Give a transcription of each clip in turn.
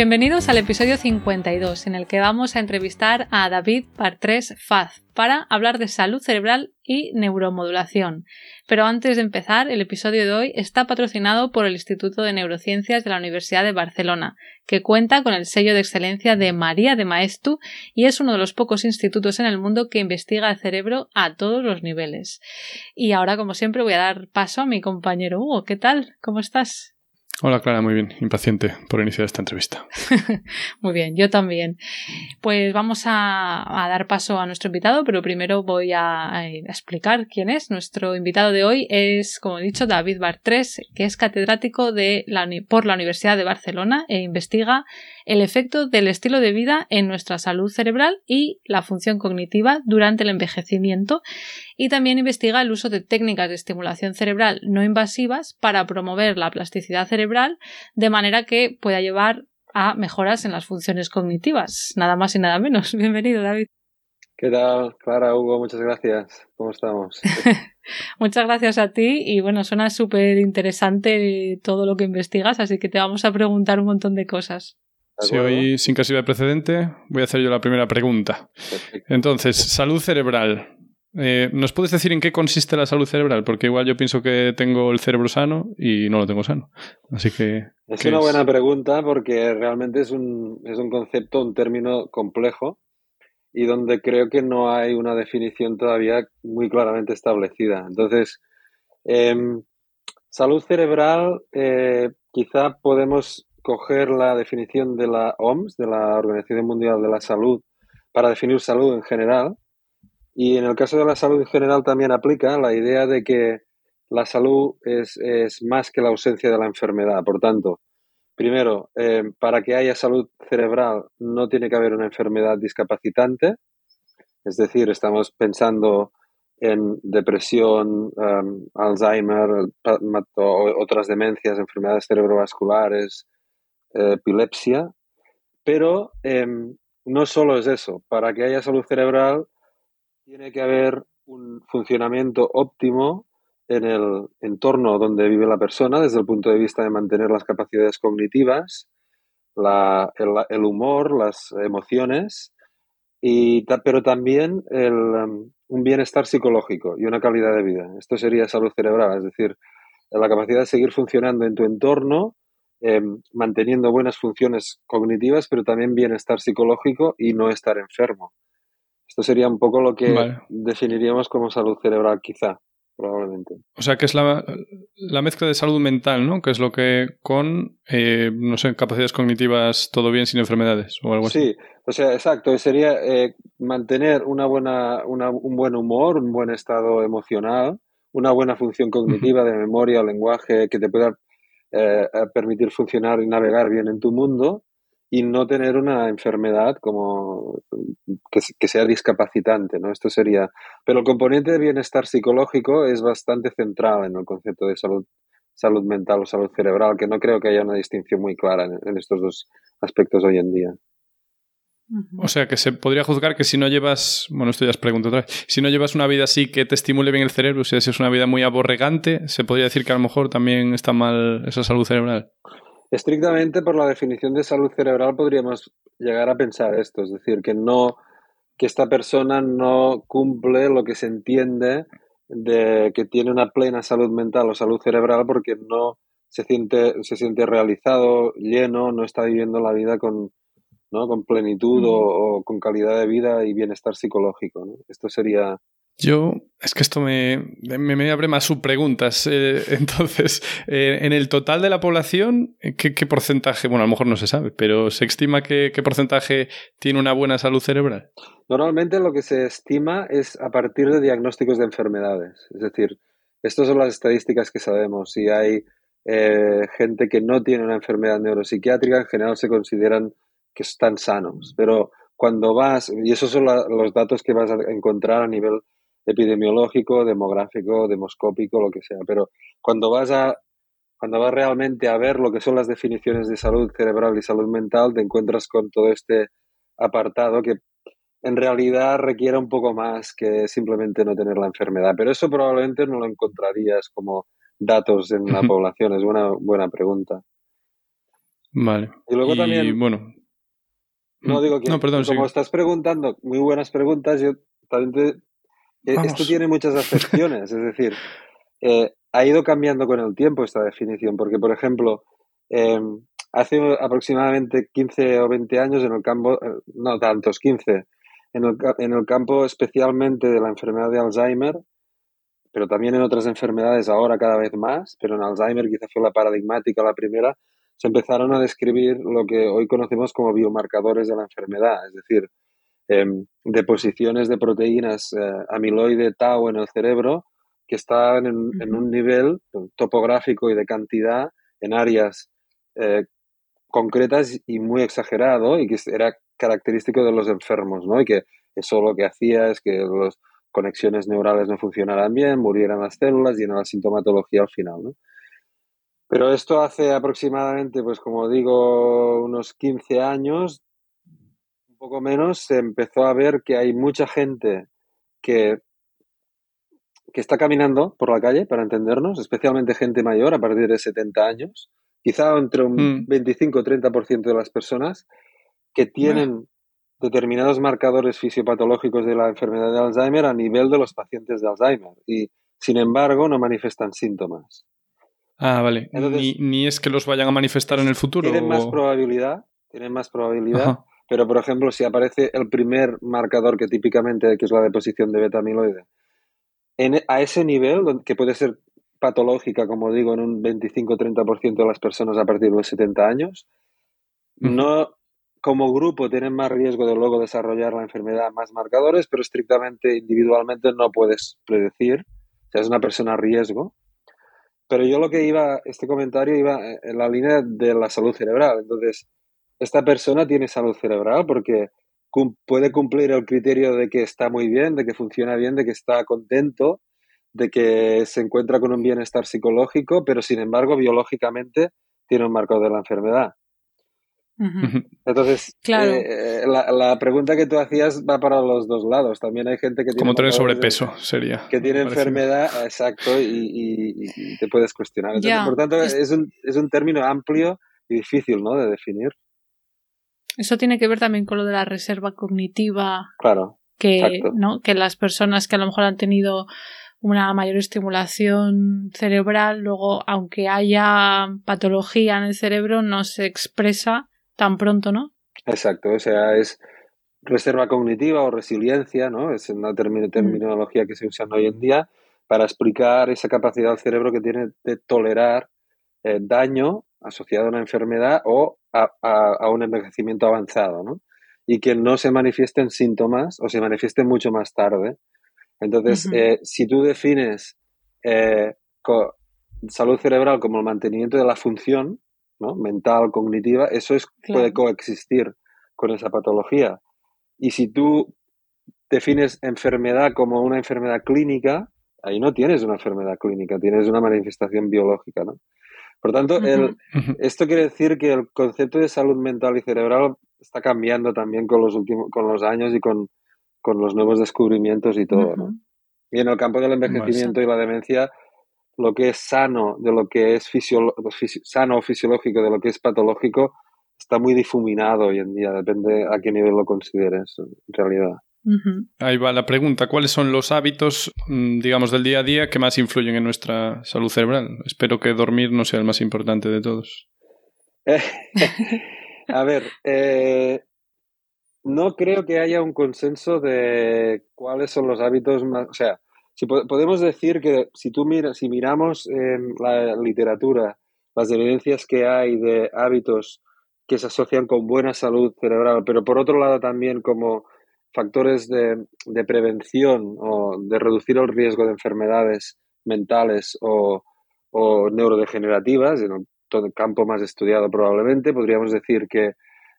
Bienvenidos al episodio 52, en el que vamos a entrevistar a David Partres Faz para hablar de salud cerebral y neuromodulación. Pero antes de empezar, el episodio de hoy está patrocinado por el Instituto de Neurociencias de la Universidad de Barcelona, que cuenta con el sello de excelencia de María de Maestu y es uno de los pocos institutos en el mundo que investiga el cerebro a todos los niveles. Y ahora, como siempre, voy a dar paso a mi compañero Hugo. ¿Qué tal? ¿Cómo estás? Hola Clara, muy bien, impaciente por iniciar esta entrevista. muy bien, yo también. Pues vamos a, dar paso a nuestro invitado, pero primero voy a, explicar quién es. Nuestro invitado de hoy es, como he dicho, David Bartres, que es catedrático de por la Universidad de Barcelona e investiga el efecto del estilo de vida en nuestra salud cerebral y la función cognitiva durante el envejecimiento y también investiga el uso de técnicas de estimulación cerebral no invasivas para promover la plasticidad cerebral de manera que pueda llevar a mejoras en las funciones cognitivas, nada más y nada menos. Bienvenido, David. ¿Qué tal, Clara, Hugo? Muchas gracias. ¿Cómo estamos? Muchas gracias a ti y bueno, suena súper interesante todo lo que investigas, así que te vamos a preguntar un montón de cosas. Si hoy, sin casi de precedente, voy a hacer yo la primera pregunta. Entonces, salud cerebral. Eh, ¿Nos puedes decir en qué consiste la salud cerebral? Porque igual yo pienso que tengo el cerebro sano y no lo tengo sano. Así que. Es una buena pregunta porque realmente es un, es un concepto, un término complejo y donde creo que no hay una definición todavía muy claramente establecida. Entonces, em, salud cerebral, eh, quizá podemos coger la definición de la OMS, de la Organización Mundial de la Salud, para definir salud en general y en el caso de la salud en general también aplica la idea de que la salud es, más que la ausencia de la enfermedad. Por tanto, primero, eh, para que haya salud cerebral no tiene que haber una enfermedad discapacitante. Es decir, estamos pensando en depresión, um, Alzheimer, otras demencias, enfermedades cerebrovasculares, eh, epilepsia. Pero em, no solo es eso. Para que haya salud cerebral tiene que haber un funcionamiento óptimo en el entorno donde vive la persona desde el punto de vista de mantener las capacidades cognitivas, el, humor, las emociones, y, pero también um, un bienestar psicológico y una calidad de vida. Esto sería salud cerebral, es decir, la capacidad de seguir funcionando en tu entorno, em, manteniendo buenas funciones cognitivas, pero también bienestar psicológico y no estar enfermo. Esto sería un poco lo que definiríamos como salud cerebral, quizá, probablemente. O sea, que es la, mezcla de salud mental, ¿no? Que es lo que con, eh, no sé, capacidades cognitivas, todo bien sin enfermedades o algo así. Sí, o sea, exacto. Sería eh, mantener una buena, un buen humor, un buen estado emocional, una buena función cognitiva de memoria, lenguaje, que te pueda eh, permitir funcionar y navegar bien en tu mundo y no tener una enfermedad como que, sea discapacitante, ¿no? Esto sería. Pero el componente de bienestar psicológico es bastante central en el concepto de salud, salud mental o salud cerebral, que no creo que haya una distinción muy clara en, estos dos aspectos hoy en día. O sea que se podría juzgar que si no llevas, bueno, esto ya os pregunto otra vez, si no llevas una vida así que te estimule bien el cerebro, si es una vida muy aborregante, se podría decir que a lo mejor también está mal esa salud cerebral. Estrictamente por la definición de salud cerebral podríamos llegar a pensar esto, es decir, que no que esta persona no cumple lo que se entiende de que tiene una plena salud mental o salud cerebral porque no se siente, se siente realizado, lleno, no está viviendo la vida con, ¿no? con plenitud o, con calidad de vida y bienestar psicológico. Esto sería yo, es que esto me, me, abre más subpreguntas. Eh, entonces, eh, en el total de la población, ¿qué, porcentaje? Bueno, a lo mejor no se sabe, pero ¿se estima qué porcentaje tiene una buena salud cerebral? Normalmente lo que se estima es a partir de diagnósticos de enfermedades. Es decir, estas son las estadísticas que sabemos. Si hay eh, gente que no tiene una enfermedad neuropsiquiátrica, en general se consideran que están sanos. Pero cuando vas, y esos son los datos que vas a encontrar a nivel epidemiológico, demográfico, demoscópico, lo que sea. Pero cuando vas a cuando vas realmente a ver lo que son las definiciones de salud cerebral y salud mental, te encuentras con todo este apartado que en realidad requiere un poco más que simplemente no tener la enfermedad. Pero eso probablemente no lo encontrarías como datos en la población. Es una buena pregunta. Vale. Y luego también. Bueno. No digo que. perdón, como estás preguntando muy buenas preguntas, yo también te, eh, Esto tiene muchas acepciones, es decir, eh, ha ido cambiando con el tiempo esta definición, porque, por ejemplo, em, hace aproximadamente 15 o 20 años en el campo, eh, no tantos, 15, en el, en el campo especialmente de la enfermedad de Alzheimer, pero también en otras enfermedades ahora cada vez más, pero en Alzheimer quizá fue la paradigmática la primera, se empezaron a describir lo que hoy conocemos como biomarcadores de la enfermedad, es decir, em, deposiciones de proteínas eh, amiloide tau en el cerebro que están en, un nivel topográfico y de cantidad en áreas eh, concretas y muy exagerado y que era característico de los enfermos, ¿no? Y que eso lo que hacía es que las conexiones neurales no funcionaran bien, murieran las células y en la sintomatología al final, ¿no? Pero esto hace aproximadamente, pues como digo, unos 15 años, poco menos, se empezó a ver que hay mucha gente que que está caminando por la calle, para entendernos, especialmente gente mayor a partir de 70 años, quizá entre un 25 mm. o 30% de las personas que tienen determinados marcadores fisiopatológicos de la enfermedad de Alzheimer a nivel de los pacientes de Alzheimer y, sin embargo, no manifestan síntomas. Ah, vale. ni, es que los vayan a manifestar en el futuro. Tienen más probabilidad, tienen más probabilidad, pero por ejemplo, si aparece el primer marcador que típicamente, que es la deposición de beta amiloide, a ese nivel, que puede ser patológica, como digo, en un 25-30% de las personas a partir de los 70 años, no como grupo tienen más riesgo de luego desarrollar la enfermedad, más marcadores, pero estrictamente individualmente no puedes predecir. O sea, es una persona a riesgo. Pero yo lo que iba, este comentario iba en la línea de la salud cerebral. Entonces, esta persona tiene salud cerebral porque puede cumplir el criterio de que está muy bien, de que funciona bien, de que está contento, de que se encuentra con un bienestar psicológico, pero sin embargo biológicamente tiene un marco de la enfermedad. Entonces, eh, la, pregunta que tú hacías va para los dos lados. También hay gente que tiene... Como tener sobrepeso, sería. Que tiene enfermedad, exacto, y, te puedes cuestionar. por tanto, es... un, es un término amplio y difícil ¿no? de definir. Eso tiene que ver también con lo de la reserva cognitiva. Claro. Que, ¿no? que las personas que a lo mejor han tenido una mayor estimulación cerebral, luego, aunque haya patología en el cerebro, no se expresa tan pronto, ¿no? Exacto, o sea, es reserva cognitiva o resiliencia, ¿no? Es una mm. terminología que se usa hoy en día para explicar esa capacidad del cerebro que tiene de tolerar eh, daño asociado a una enfermedad o a, un envejecimiento avanzado, ¿no? Y que no se manifiesten síntomas o se manifiesten mucho más tarde. Entonces, eh, si tú defines eh, salud cerebral como el mantenimiento de la función ¿no? mental, cognitiva, eso es, puede coexistir con esa patología. Y si tú defines enfermedad como una enfermedad clínica, ahí no tienes una enfermedad clínica, tienes una manifestación biológica, ¿no? Por tanto, el, esto quiere decir que el concepto de salud mental y cerebral está cambiando también con los últimos, con los años y con, los nuevos descubrimientos y todo. ¿no? Y en el campo del envejecimiento y la demencia, lo que es sano de lo que es sano o fisiológico de lo que es patológico está muy difuminado hoy en día, depende a qué nivel lo consideres en realidad. Ahí va la pregunta. ¿Cuáles son los hábitos, mm, digamos, del día a día que más influyen en nuestra salud cerebral? Espero que dormir no sea el más importante de todos. a ver, eh, no creo que haya un consenso de cuáles son los hábitos más. O sea, si podemos decir que si tú miras, si miramos en la literatura las evidencias que hay de hábitos que se asocian con buena salud cerebral, pero por otro lado también como factores de, prevención o de reducir el riesgo de enfermedades mentales o, neurodegenerativas, en todo el campo más estudiado probablemente, podríamos decir que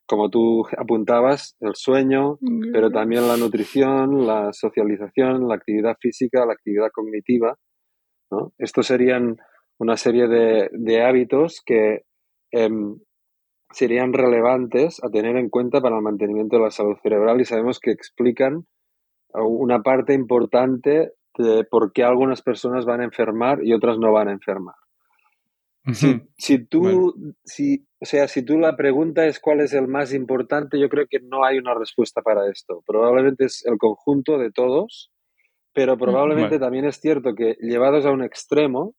como tú apuntabas, el sueño, pero también la nutrición, la socialización, la actividad física, la actividad cognitiva. ¿no? Estos serían una serie de, de hábitos que em, serían relevantes a tener en cuenta para el mantenimiento de la salud cerebral y sabemos que explican una parte importante de por qué algunas personas van a enfermar y otras no van a enfermar. Si, si tú, si, o sea, si tú la pregunta es cuál es el más importante, yo creo que no hay una respuesta para esto. Probablemente es el conjunto de todos, pero probablemente Vale. también es cierto que llevados a un extremo,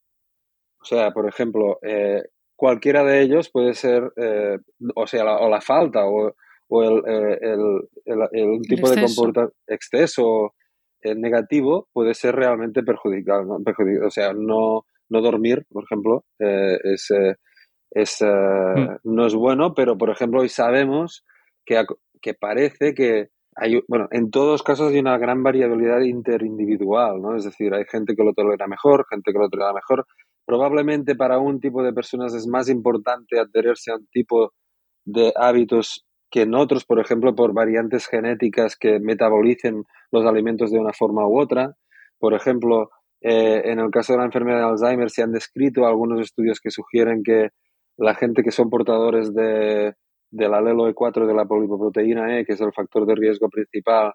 o sea, por ejemplo, eh, cualquiera de ellos puede ser, eh, o sea, la, o la falta o, o el, eh, el, el, tipo de comportamiento exceso eh, negativo puede ser realmente perjudicial, ¿no? Perjudic- o sea, no, no dormir, por ejemplo, eh, es, eh, es, Mm. no es bueno, pero por ejemplo hoy sabemos que, que parece que hay, bueno, en todos los casos hay una gran variabilidad interindividual, ¿no? Es decir, hay gente que lo tolera mejor, gente que lo tolera mejor. Probablemente para un tipo de personas es más importante adherirse a un tipo de hábitos que en otros, por ejemplo, por variantes genéticas que metabolicen los alimentos de una forma u otra. Por ejemplo, eh, en el caso de la enfermedad de Alzheimer se han descrito algunos estudios que sugieren que la gente que son portadores de, del alelo E4 de la polipoproteína E, que es el factor de riesgo principal,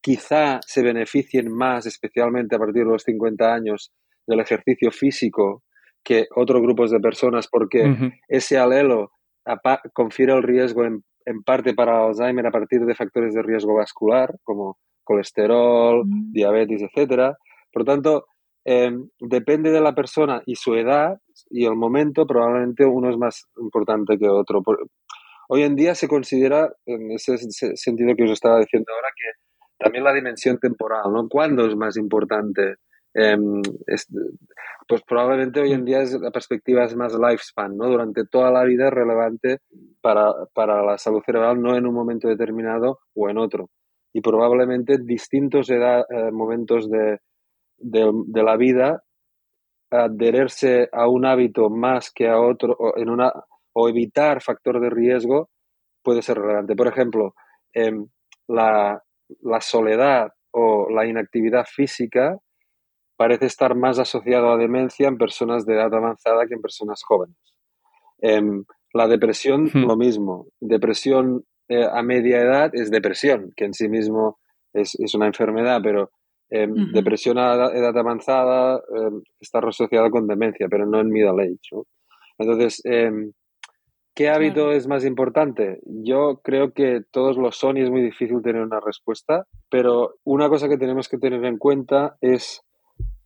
quizá se beneficien más, especialmente a partir de los 50 años, del ejercicio físico que otros grupos de personas, porque ese alelo confiere el riesgo en, en parte para Alzheimer a partir de factores de riesgo vascular, como colesterol, Mm. diabetes, etcétera. Por tanto, eh, depende de la persona y su edad y el momento, probablemente uno es más importante que otro. Por- hoy en día se considera, en ese, ese sentido que os estaba diciendo ahora, que también la dimensión temporal, ¿no? ¿Cuándo es más importante? Em, es- pues probablemente hoy en día es, la perspectiva es más lifespan, ¿no? Durante toda la vida es relevante para, para la salud cerebral, no en un momento determinado o en otro. Y probablemente distintos eh, momentos de, de, la vida, adherirse a un hábito más que a otro, o evitar factor de riesgo, puede ser relevante. Por ejemplo, em, la, la soledad o la inactividad física parece estar más asociado a demencia en personas de edad avanzada que en personas jóvenes. Em, la depresión, Hmm. lo mismo. Depresión eh, a media edad es depresión, que en sí mismo es, es una enfermedad, pero em, depresión a edad- edad avanzada em, está asociada con demencia, pero no en middle age. ¿no? Entonces, ¿qué hábito Claro. es más importante? Yo creo que todos lo son y es muy difícil tener una respuesta, pero una cosa que tenemos que tener en cuenta es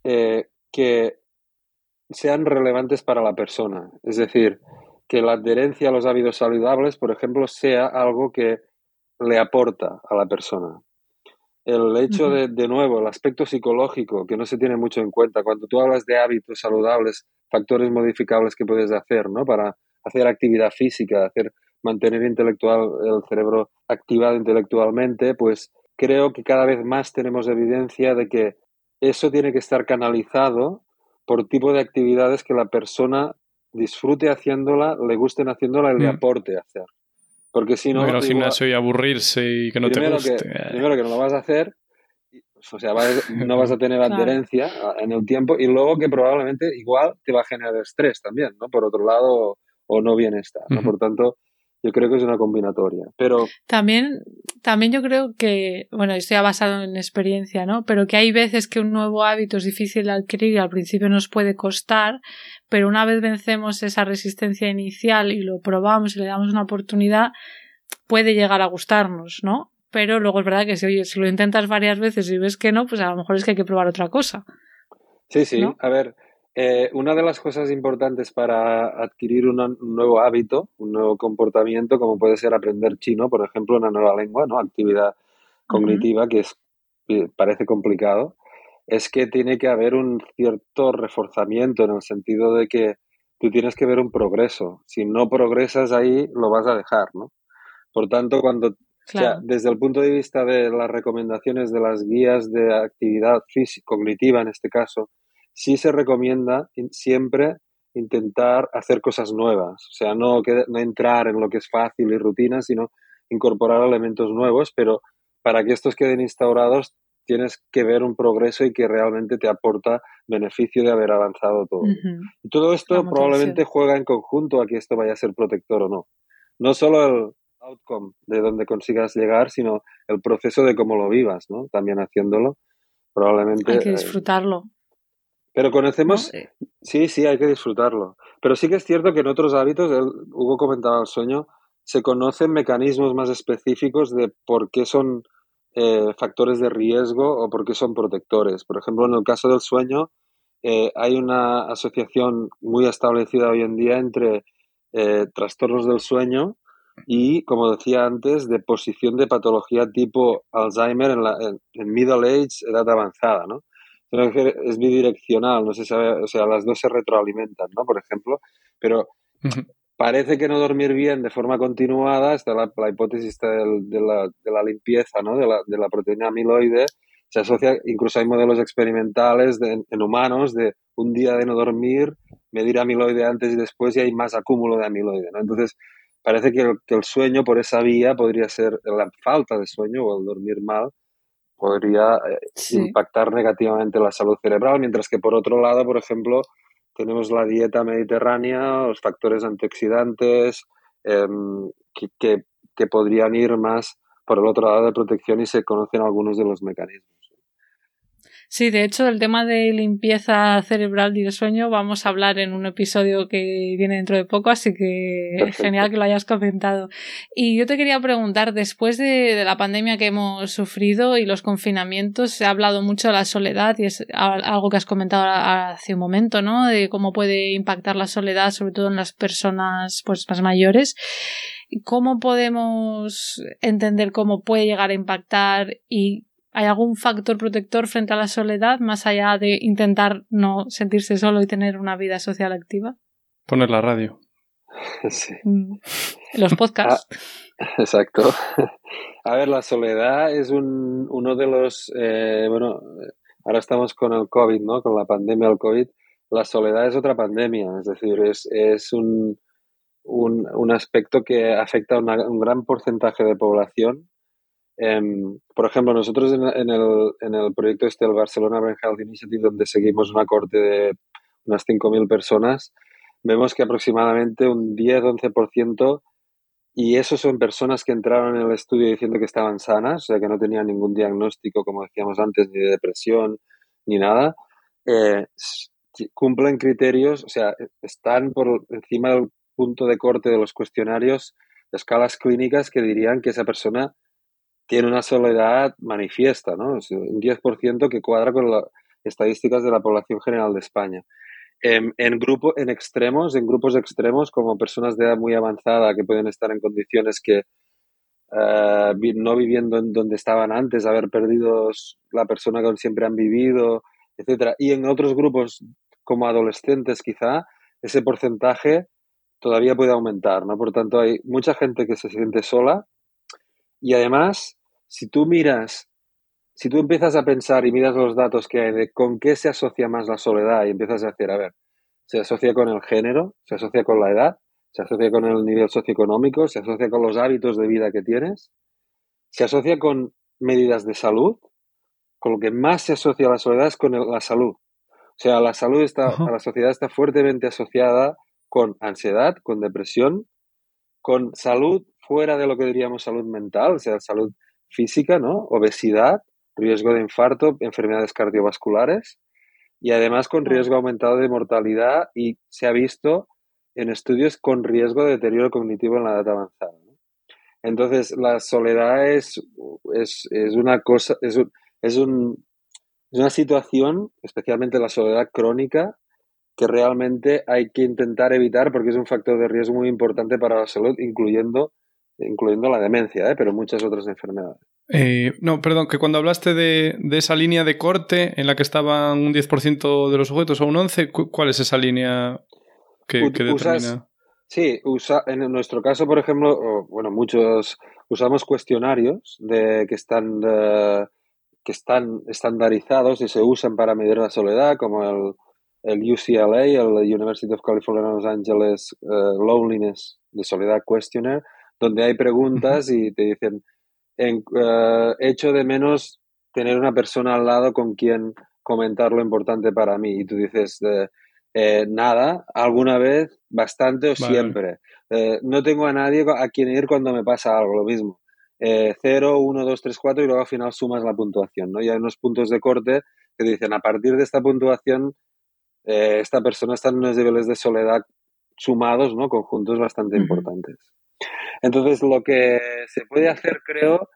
eh, que sean relevantes para la persona. Es decir, que la adherencia a los hábitos saludables, por ejemplo, sea algo que le aporta a la persona. El hecho de, de nuevo, el aspecto psicológico, que no se tiene mucho en cuenta. Cuando tú hablas de hábitos saludables, factores modificables que puedes hacer, ¿no? Para hacer actividad física, hacer, mantener intelectual, el cerebro activado intelectualmente, pues creo que cada vez más tenemos evidencia de que eso tiene que estar canalizado por tipo de actividades que la persona disfrute haciéndola, le gusten haciéndola y le Mm. aporte hacer. Porque si no, no ir al gimnasio y aburrirse y que no te primero, guste. que, primero que no lo vas a hacer, o sea, vas- no vas a tener Claro. adherencia en el tiempo y luego que probablemente igual te va a generar estrés también, ¿no? Por otro lado, o no bienestar, ¿no? Ujú. Por tanto, yo creo que es una combinatoria. Pero También, también yo creo que, bueno, esto ya basado en experiencia, ¿no? Pero que hay veces que un nuevo hábito es difícil de adquirir y al principio nos puede costar, pero una vez vencemos esa resistencia inicial y lo probamos y le damos una oportunidad, puede llegar a gustarnos, ¿no? Pero luego es verdad que si, oye, si lo intentas varias veces y ves que no, pues a lo mejor es que hay que probar otra cosa. Sí, sí. ¿no? A ver, eh, una de las cosas importantes para adquirir una- un nuevo hábito, un nuevo comportamiento, como puede ser aprender chino, por ejemplo, una nueva lengua, ¿no? Actividad cognitiva, que es, que parece complicado, es que tiene que haber un cierto reforzamiento en el sentido de que tú tienes que ver un progreso. Si no progresas ahí, lo vas a dejar, ¿no? Por tanto, cuando o sea, Claro. desde el punto de vista de las recomendaciones de las guías de actividad física, cognitiva en este caso, sí se recomienda siempre intentar hacer cosas nuevas. O sea, no, no entrar en lo que es fácil y rutina, sino incorporar elementos nuevos, pero para que estos queden instaurados tienes que ver un progreso y que realmente te aporta beneficio de haber avanzado todo. Y todo esto probablemente juega en conjunto a que esto vaya a ser protector o no. No solo el outcome de donde consigas llegar, sino el proceso de cómo lo vivas, ¿no? También haciéndolo. Probablemente. Hay que eh, disfrutarlo. Pero conocemos. Sí, sí, hay que disfrutarlo. Pero sí que es cierto que en otros hábitos, Hugo comentaba el sueño, se conocen mecanismos más específicos de por qué son eh, factores de riesgo o por qué son protectores. Por ejemplo, en el caso del sueño, eh, hay una asociación muy establecida hoy en día entre eh, trastornos del sueño y, como decía antes, de posición de patología tipo Alzheimer en, la, en, middle age, edad avanzada, ¿no? Es bidireccional, no se sabe, o sea, las dos se retroalimentan, ¿no? Por ejemplo, pero parece que no dormir bien de forma continuada, está la, hipótesis de, la, limpieza, ¿no? De la, de la proteína amiloide, se asocia, incluso hay modelos experimentales en humanos de un día de no dormir, medir amiloide antes y después y hay más acúmulo de amiloide, ¿no? Entonces, parece que el, que el sueño por esa vía podría ser, la falta de sueño o el dormir mal, podría eh, impactar negativamente la salud cerebral, mientras que por otro lado, por ejemplo, tenemos la dieta mediterránea, los factores antioxidantes, em, que, que, podrían ir más por el otro lado de protección y se conocen algunos de los mecanismos. Sí, de hecho, el tema de limpieza cerebral y de sueño vamos a hablar en un episodio que viene dentro de poco, así que genial que lo hayas comentado. Y yo te quería preguntar, después de, la pandemia que hemos sufrido y los confinamientos, se ha hablado mucho de la soledad y es algo que has comentado hace un momento, ¿no? De cómo puede impactar la soledad, sobre todo en las personas pues, más mayores. ¿Cómo podemos entender cómo puede llegar a impactar y ¿Hay algún factor protector frente a la soledad más allá de intentar no sentirse solo y tener una vida social activa? Poner la radio. Sí. Mm. Los podcasts. Ah, exacto. A ver, la soledad es un, uno de los, eh, bueno, ahora estamos con el COVID, ¿no? Con la pandemia del COVID. La soledad es otra pandemia, es decir, es, es un, un, un aspecto que afecta a un gran porcentaje de población Em, por ejemplo, nosotros en, el, en, el, proyecto este del Barcelona Brain Health Initiative, donde seguimos una corte de unas 5.000 personas, vemos que aproximadamente un 10-11%, y esos son personas que entraron en el estudio diciendo que estaban sanas, o sea, que no tenían ningún diagnóstico, como decíamos antes, ni de depresión, ni nada, eh, cumplen criterios, o sea, están por encima del punto de corte de los cuestionarios escalas clínicas que dirían que esa persona tiene una soledad manifiesta, ¿no? Un 10% que cuadra con las estadísticas de la población general de España. En, en, en extremos, en grupos extremos, como personas de edad muy avanzada que pueden estar en condiciones que eh, no viviendo en donde estaban antes, haber perdido la persona con siempre han vivido, etcétera. Y en otros grupos, como adolescentes quizá, ese porcentaje todavía puede aumentar, ¿no? Por tanto, hay mucha gente que se siente sola y además, si tú miras, si tú empiezas a pensar y miras los datos que hay de con qué se asocia más la soledad y empiezas a decir, a ver, se asocia con el género, se asocia con la edad, se asocia con el nivel socioeconómico, se asocia con los hábitos de vida que tienes, se asocia con medidas de salud, con lo que más se asocia a la soledad es con la salud. O sea, la salud está, la sociedad está fuertemente asociada con ansiedad, con depresión, con salud fuera de lo que diríamos salud mental, o sea, salud física, ¿no? Obesidad, riesgo de infarto, enfermedades cardiovasculares y además con riesgo aumentado de mortalidad y se ha visto en estudios con riesgo de deterioro cognitivo en la edad avanzada. Entonces, la soledad es, es, una cosa, es, es, un, es una situación, especialmente la soledad crónica, que realmente hay que intentar evitar porque es un factor de riesgo muy importante para la salud, incluyendo incluyendo la demencia, ¿eh? pero muchas otras enfermedades. Eh, no, perdón, que cuando hablaste de, esa línea de corte en la que estaban un 10% de los sujetos o un 11%, ¿cuál es esa línea que, determina? Sí, usa, en nuestro caso, por ejemplo, bueno, muchos usamos cuestionarios de, que están que están estandarizados y se usan para medir la soledad, como el, el UCLA, el University of California Los Angeles eh, Loneliness de Soledad Questionnaire, donde hay preguntas y te dicen, en, eh, echo de menos tener una persona al lado con quien comentar lo importante para mí. Y tú dices, eh, nada, alguna vez, bastante o siempre. Eh, no tengo a nadie a quien ir cuando me pasa algo, lo mismo. 0, 1, 2, 3, 4 y luego al final sumas la puntuación, ¿no? Y hay unos puntos de corte que dicen, a partir de esta puntuación, esta persona está en unos niveles de soledad sumados, ¿no? Conjuntos bastante importantes. Entonces, lo que se puede hacer, creo,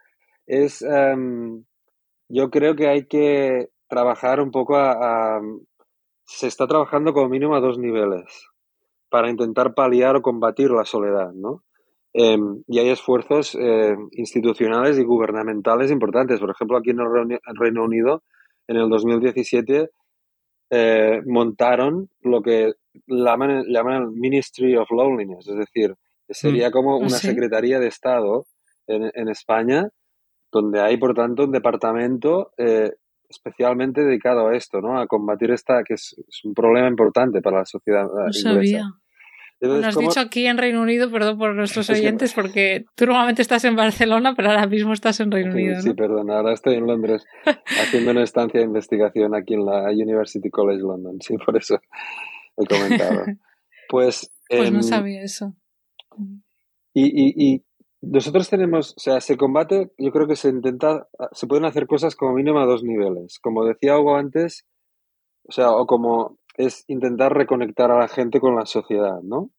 es, em, yo creo que hay que trabajar un poco a, se está trabajando como mínimo a dos niveles para intentar paliar o combatir la soledad, ¿no? Em, y hay esfuerzos em, institucionales y gubernamentales importantes. Por ejemplo, aquí en el Reino Unido, en el 2017, eh, montaron lo que llaman, llaman el Ministry of Loneliness, es decir, sería mm. como ¿Ah, una Secretaría de Estado en, España, donde hay, por tanto, un departamento eh, especialmente dedicado a esto, ¿no? A combatir esta, que es, un problema importante para la sociedad eh, no Sabía. Lo has dicho aquí en Reino Unido, perdón por nuestros oyentes, porque tú normalmente estás en Barcelona, pero ahora mismo estás en Reino Unido. Sí, perdón, ahora estoy en Londres haciendo una estancia de investigación aquí en la University College London, sí, por eso he comentado. Pues, pues no sabía eso. Y, y, nosotros tenemos, o sea, se combate, yo creo que se intenta, se pueden hacer cosas como mínimo a dos niveles. Como decía Hugo antes, o sea, o como es intentar reconectar a la gente con la sociedad, ¿no?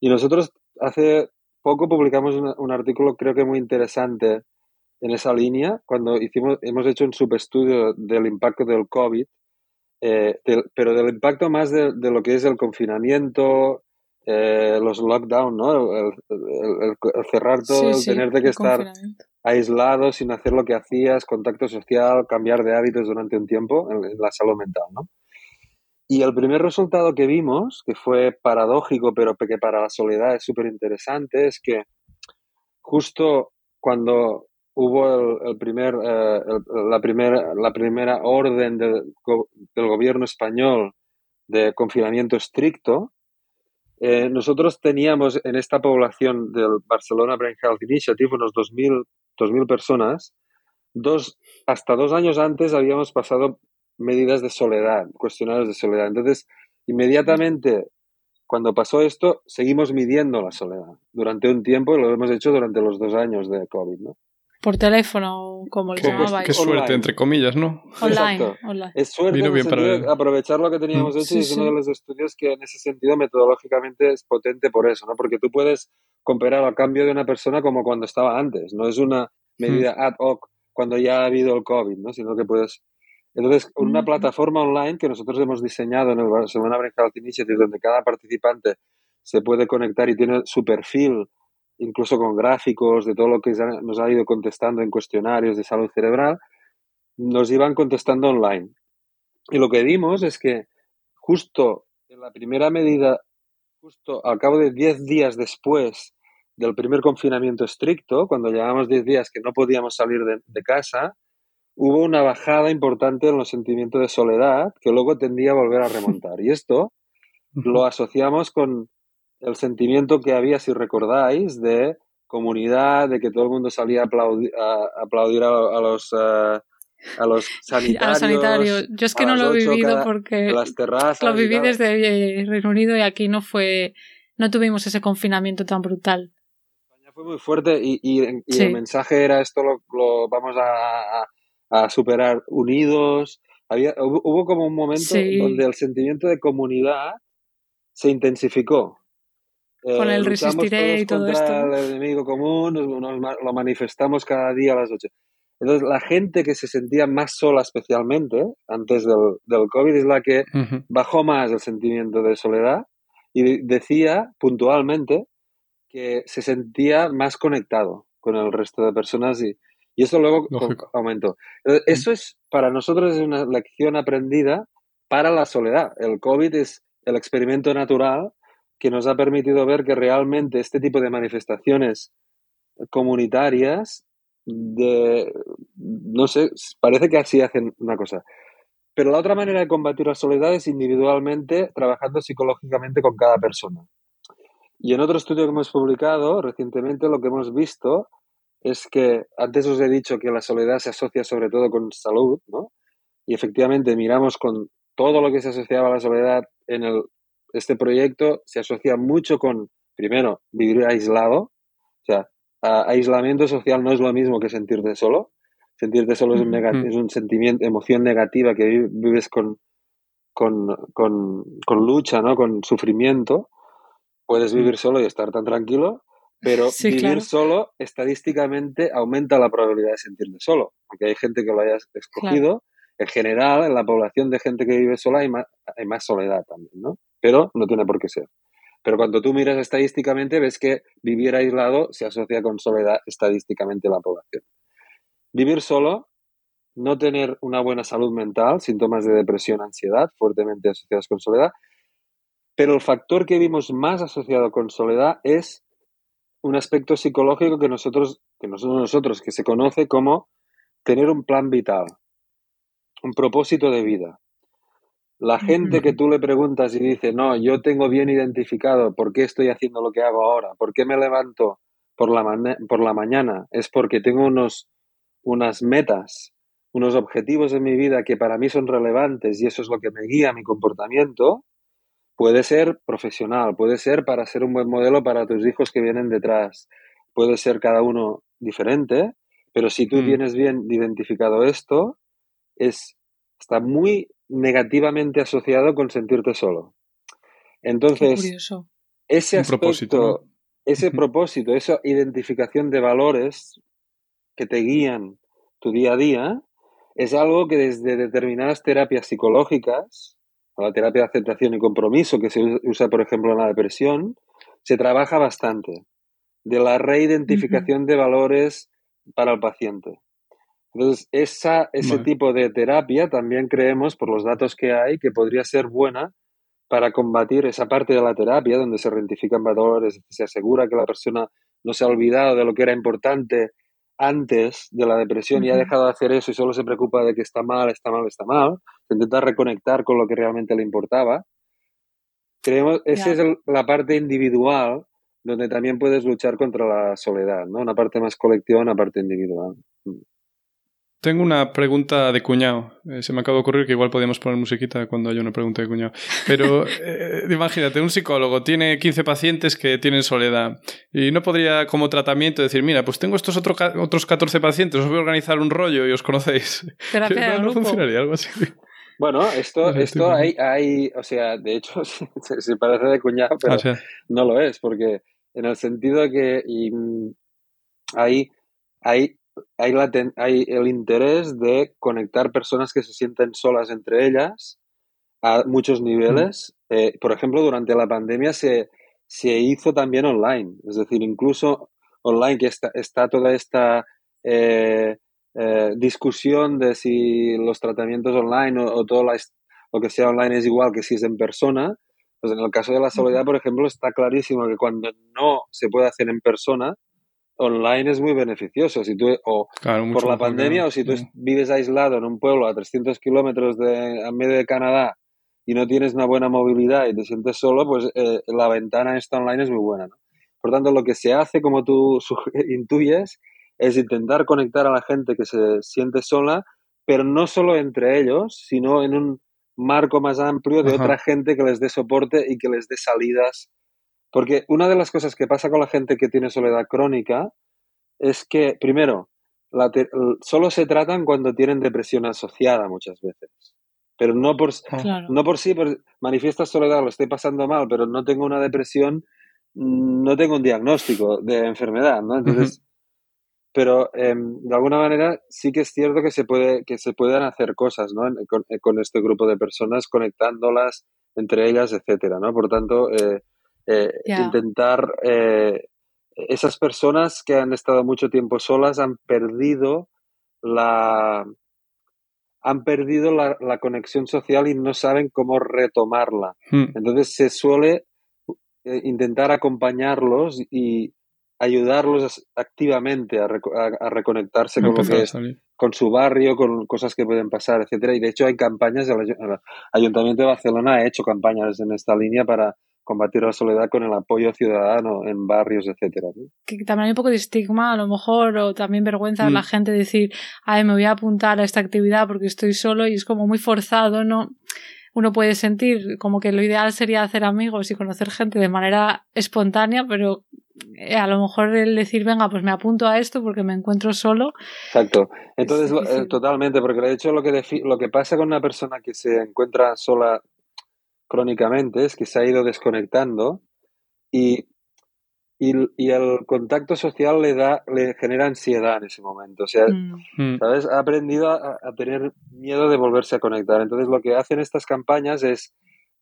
Y nosotros hace poco publicamos un, artículo creo que muy interesante en esa línea, cuando hicimos, hemos hecho un subestudio del impacto del COVID, eh, pero del impacto más de, de, lo que es el confinamiento, eh, los lockdown, ¿no? El, cerrar todo, el tenerte que estar aislado sin hacer lo que hacías, contacto social, cambiar de hábitos durante un tiempo en, la salud mental, ¿no? Y el primer resultado que vimos, que fue paradójico, pero que para la soledad es súper interesante, es que justo cuando hubo el, primer, eh, la, primera, la primera orden del gobierno español de confinamiento estricto, eh, nosotros teníamos en esta población del Barcelona Brain Health Initiative unos 2.000, personas. Dos, hasta dos años antes habíamos pasado medidas de soledad, cuestionarios de soledad. Entonces, inmediatamente, cuando pasó esto, seguimos midiendo la soledad durante un tiempo y lo hemos hecho durante los dos años de COVID, ¿no? Por teléfono, como le llamabais. Qué suerte, entre comillas, ¿no? Online. Es suerte aprovechar lo que teníamos hecho y es uno de los estudios que en ese sentido metodológicamente es potente por eso, ¿no? Porque tú puedes comparar al cambio de una persona como cuando estaba antes, no es una medida ad hoc cuando ya ha habido el COVID, ¿no? Sino que puedes... Entonces, una plataforma online que nosotros hemos diseñado en el Barcelona Health Initiative, donde cada participante se puede conectar y tiene su perfil incluso con gráficos de todo lo que nos ha ido contestando en cuestionarios de salud cerebral, nos iban contestando online. Y lo que vimos es que justo en la primera medida, justo al cabo de 10 días después del primer confinamiento estricto, cuando llevábamos 10 días que no podíamos salir de, de, casa, hubo una bajada importante en los sentimientos de soledad que luego tendía a volver a remontar. Y esto lo asociamos con el sentimiento que había, si recordáis, de comunidad, de que todo el mundo salía a aplaudir a, aplaudir a, los... Eh, a los sanitarios. A los sanitarios. Yo es que no lo he vivido porque las terrazas lo viví desde Reino Unido y aquí no fue, no tuvimos ese confinamiento tan brutal. España fue muy fuerte y, y, el mensaje era esto lo, vamos a, a, superar unidos. Había, hubo, como un momento donde el sentimiento de comunidad se intensificó. Con el eh, resistiré y todo esto. el enemigo común, lo manifestamos cada día a las 8. Entonces, la gente que se sentía más sola especialmente antes del, del COVID es la que bajó más el sentimiento de soledad y decía puntualmente que se sentía más conectado con el resto de personas y, y eso luego aumentó. eso es, para nosotros es una lección aprendida para la soledad. El COVID es el experimento natural que nos ha permitido ver que realmente este tipo de manifestaciones comunitarias, de, no sé, parece que así hacen una cosa. Pero la otra manera de combatir la soledad es individualmente, trabajando psicológicamente con cada persona. Y en otro estudio que hemos publicado recientemente lo que hemos visto es que antes os he dicho que la soledad se asocia sobre todo con salud, ¿no? Y efectivamente miramos con todo lo que se asociaba a la soledad en el, este proyecto, se asocia mucho con, primero, vivir aislado. O sea, aislamiento social no es lo mismo que sentirte solo. Sentirte solo es un, es un sentimiento, emoción negativa que vives con, con, con, con lucha, ¿no? Con sufrimiento. Puedes vivir solo y estar tan tranquilo, pero vivir solo estadísticamente aumenta la probabilidad de sentirte solo. Aunque hay gente que lo haya escogido, en general, en la población de gente que vive sola hay más, hay más soledad también, ¿no? Pero no tiene por qué ser. Pero cuando tú miras estadísticamente, ves que vivir aislado se asocia con soledad estadísticamente en la población. Vivir solo, no tener una buena salud mental, síntomas de depresión, ansiedad, fuertemente asociados con soledad. Pero el factor que vimos más asociado con soledad es un aspecto psicológico que nosotros, que nosotros, nosotros, que se conoce como tener un plan vital, un propósito de vida. La gente que tú le preguntas y dice, no, yo tengo bien identificado por qué estoy haciendo lo que hago ahora, por qué me levanto por la, por la mañana, es porque tengo unos, unas metas, unos objetivos en mi vida que para mí son relevantes y eso es lo que me guía mi comportamiento, Puede ser profesional, puede ser para ser un buen modelo para tus hijos que vienen detrás, puede ser cada uno diferente, pero si tú mm. tienes bien identificado esto, es, está muy negativamente asociado con sentirte solo. Entonces, ese aspecto, ese propósito, esa identificación de valores que te guían tu día a día, es algo que desde determinadas terapias psicológicas la terapia de aceptación y compromiso que se usa, por ejemplo, en la depresión, se trabaja bastante de la reidentificación de valores para el paciente. Entonces, esa, ese tipo de terapia también creemos, por los datos que hay, que podría ser buena para combatir esa parte de la terapia donde se identifican valores, se asegura que la persona no se ha olvidado de lo que era importante antes de la depresión y ha dejado de hacer eso y solo se preocupa de que está mal, está mal, está mal, se intenta reconectar con lo que realmente le importaba. Creemos, esa es la parte individual donde también puedes luchar contra la soledad, ¿no? Una parte más colectiva, una parte individual. Tengo una pregunta de cuñado. Eh, se me acaba de ocurrir que igual podíamos poner musiquita cuando haya una pregunta de cuñado. Pero eh, imagínate, un psicólogo tiene 15 pacientes que tienen soledad y no podría como tratamiento decir, mira, pues tengo estos otros 14 pacientes, os voy a organizar un rollo y os conocéis. no, funcionaría algo así. Bueno, esto, esto hay, hay, o sea, de hecho se, parece de cuñado, pero ah, no lo es, porque en el sentido de que hay, hay hay, hay el interés de conectar personas que se sienten solas entre ellas a muchos niveles. Eh, por ejemplo, durante la pandemia se, se hizo también online, es decir, incluso online, que está, está toda esta eh, eh, discusión de si los tratamientos online o, todo lo que sea online es igual que si es en persona. Pues en el caso de la soledad, por ejemplo, está clarísimo que cuando no se puede hacer en persona, online es muy beneficioso. Si tú, o por la pandemia, o si tú vives aislado en un pueblo a 300 kilómetros de, a medio de Canadá y no tienes una buena movilidad y te sientes solo, pues eh, la ventana esta online es muy buena. Por tanto, lo que se hace, como tú intuyes, es intentar conectar a la gente que se siente sola, pero no solo entre ellos, sino en un marco más amplio de otra gente que les dé soporte y que les dé salidas porque una de las cosas que pasa con la gente que tiene soledad crónica es que, primero, solo se tratan cuando tienen depresión asociada muchas veces. Pero no por, no por sí, por, manifiesta soledad, lo estoy pasando mal, pero no tengo una depresión, mm, no tengo un diagnóstico de enfermedad, ¿no? Entonces, pero em, de alguna manera sí que es cierto que se, puede, que se puedan hacer cosas, ¿no? Con, con este grupo de personas, conectándolas entre ellas, etcétera, ¿no? Por tanto, eh, eh, intentar, eh, esas personas que han estado mucho tiempo solas han perdido la, han perdido la, conexión social y no saben cómo retomarla. Hmm. Entonces se suele eh, intentar acompañarlos y ayudarlos activamente a, reconectarse con, con su barrio, con cosas que pueden pasar, etcétera. Y de hecho hay campañas, el Ayuntamiento de Barcelona ha hecho campañas en esta línea para combatir la soledad con el apoyo ciudadano en barrios, etcétera. Que también hay un poco de estigma, a lo mejor, o también vergüenza de la mm. gente decir, ay, me voy a apuntar a esta actividad porque estoy solo y es como muy forzado, ¿no? Uno puede sentir como que lo ideal sería hacer amigos y conocer gente de manera espontánea, pero eh, a lo mejor el decir, venga, pues me apunto a esto porque me encuentro solo. Exacto. Entonces, eh, totalmente, porque de hecho lo que, lo que pasa con una persona que se encuentra sola crónicamente es que se ha ido desconectando y, y, el contacto social le da, le genera ansiedad en ese momento. O sea, mm. ¿sabes? Ha aprendido a, tener miedo de volverse a conectar. Entonces lo que hacen estas campañas es,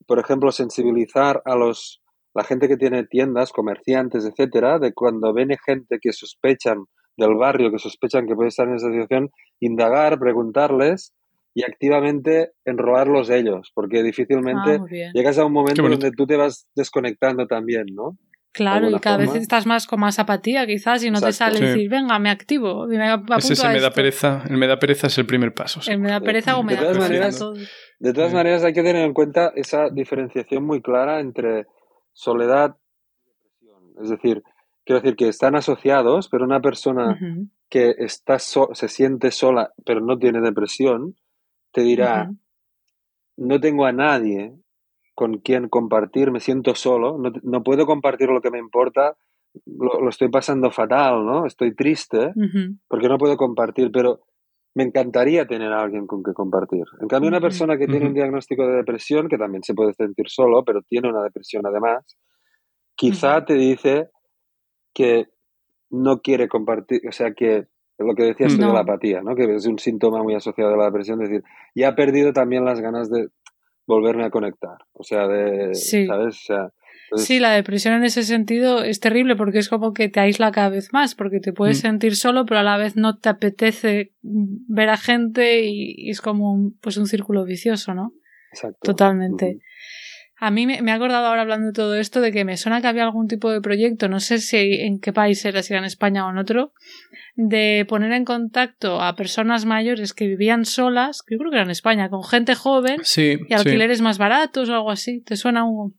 por ejemplo, sensibilizar a los la gente que tiene tiendas, comerciantes, etcétera, de cuando ven gente que sospechan del barrio, que sospechan que puede estar en esa situación, indagar, preguntarles y activamente enrolarlos ellos, porque difícilmente ah, llegas a un momento donde tú te vas desconectando también, ¿no? Claro, y cada vez estás más con más apatía, quizás, y no te sale decir, venga, me activo. Me ese me da pereza, el me da pereza es el primer paso. El me da pereza o me de da todas maneras, De todas maneras, hay que tener en cuenta esa diferenciación muy clara entre soledad y depresión. Es decir, quiero decir que están asociados, pero una persona que está se siente sola, pero no tiene depresión, te dirá, no tengo a nadie con quien compartir, me siento solo, no, puedo compartir lo que me importa, lo, estoy pasando fatal, ¿no? Estoy triste porque no puedo compartir, pero me encantaría tener a alguien con que compartir. En cambio, una persona que tiene un diagnóstico de depresión, que también se puede sentir solo, pero tiene una depresión además, quizá te dice que no quiere compartir, o sea, que lo que decías de la apatía, ¿no? Que es un síntoma muy asociado a la depresión, es decir, ya ha perdido también las ganas de volverme a conectar, o sea, de, ¿sabes? Sí, la depresión en ese sentido es terrible porque es como que te aísla cada vez más, porque te puedes mm. sentir solo, pero a la vez no te apetece ver a gente y, es como un, pues un círculo vicioso, ¿no? Exacto. Totalmente. A mí me, me, he acordado ahora hablando de todo esto de que me suena que había algún tipo de proyecto, no sé si en qué país era, si era en España o en otro, de poner en contacto a personas mayores que vivían solas, que yo creo que era en España, con gente joven y alquileres más baratos o algo así. ¿Te suena un,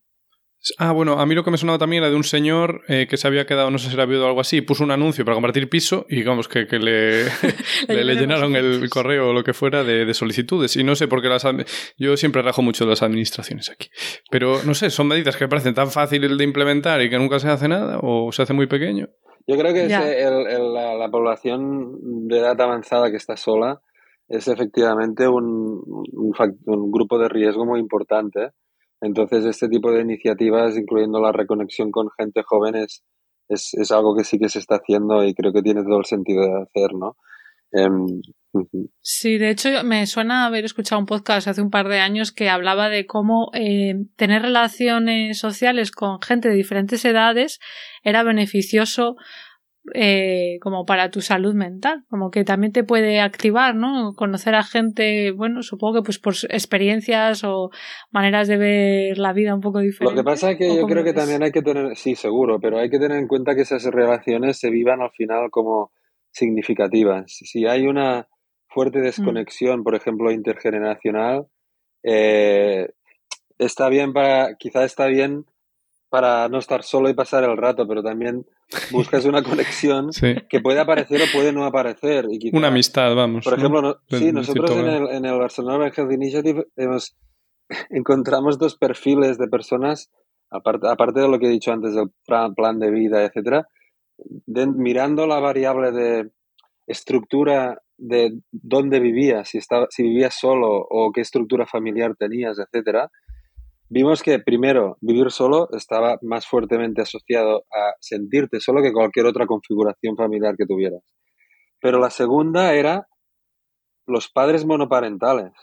Ah, bueno, a mí lo que me sonaba también era de un señor eh, que se había quedado, no sé si era viudo o algo así, puso un anuncio para compartir piso y digamos que, que le, le, llenaron el correo o lo que fuera de, solicitudes. Y no sé por qué las... Yo siempre rajo mucho de las administraciones aquí. Pero no sé, son medidas que parecen tan fáciles de implementar y que nunca se hace nada o se hace muy pequeño. Yo creo que la, población de edad avanzada que está sola es efectivamente un, un grupo de riesgo muy importante entonces, este tipo de iniciativas, incluyendo la reconexión con gente joven, es, es, algo que sí que se está haciendo y creo que tiene todo el sentido de hacer, ¿no? Em, sí, de hecho me suena haber escuchado un podcast hace un par de años que hablaba de cómo eh, tener relaciones sociales con gente de diferentes edades era beneficioso eh, como para tu salud mental, como que también te puede activar, ¿no? Conocer a gente, bueno, supongo que pues por experiencias o maneras de ver la vida un poco diferentes. Lo que pasa es que yo creo que también hay que tener, sí, seguro, pero hay que tener en cuenta que esas relaciones se vivan al final como significativas. Si hay una fuerte mm. desconexión, por ejemplo, intergeneracional, eh, está bien para, quizá está bien para no estar solo y pasar el rato, pero también buscas una conexión que puede aparecer o puede no aparecer. Y una amistad, vamos. Por ejemplo, sí, nosotros en el, en el, Barcelona Health Initiative hemos, encontramos dos perfiles de personas, aparte, aparte de lo que he dicho antes del plan, de vida, etcétera, mirando la variable de estructura de dónde vivías, si, estaba, si vivías solo o qué estructura familiar tenías, etcétera, vimos que primero vivir solo estaba más fuertemente asociado a sentirte solo que cualquier otra configuración familiar que tuvieras. Pero la segunda era los padres monoparentales.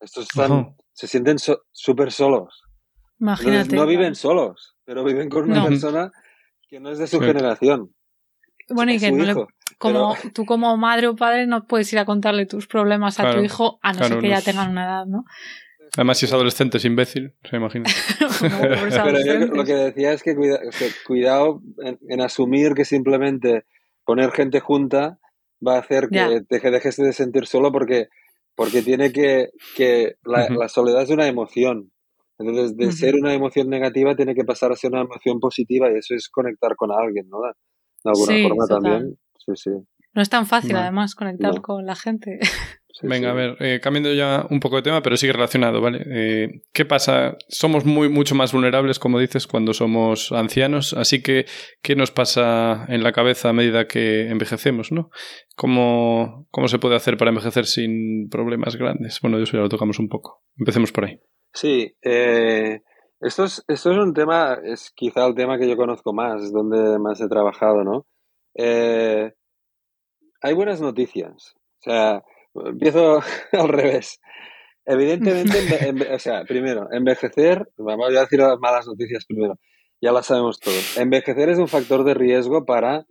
Estos están, se sienten súper solos. Imagínate. no viven solos, pero viven con una persona que no es de su generación. Bueno, y que no como tú como madre o padre no puedes ir a contarle tus problemas a tu hijo a no ser que ya tengan una edad, ¿no? Además, si es adolescente, es imbécil, se imagina. Pero yo lo que decía es que cuidado en, asumir que simplemente poner gente junta va a hacer que te dejes de sentir solo porque, porque tiene que, que la, soledad es una emoción. Entonces, de ser una emoción negativa tiene que pasar a ser una emoción positiva y eso es conectar con alguien, ¿no? De alguna forma también. Sí, sí. No es tan fácil, además, conectar con la gente. Venga, a ver, eh, cambiando ya un poco de tema, pero sigue relacionado, ¿vale? Eh, ¿Qué pasa? Somos muy, mucho más vulnerables, como dices, cuando somos ancianos, así que, ¿qué nos pasa en la cabeza a medida que envejecemos, no? ¿Cómo, cómo se puede hacer para envejecer sin problemas grandes? Bueno, eso ya lo tocamos un poco. Empecemos por ahí. Sí, eh, esto, es, esto es un tema, es quizá el tema que yo conozco más, es donde más he trabajado, ¿no? hay buenas noticias. O sea, Empiezo al revés. Evidentemente, o sea, primero, envejecer, vamos a decir las malas noticias primero, ya las sabemos todos. Envejecer es un factor de riesgo para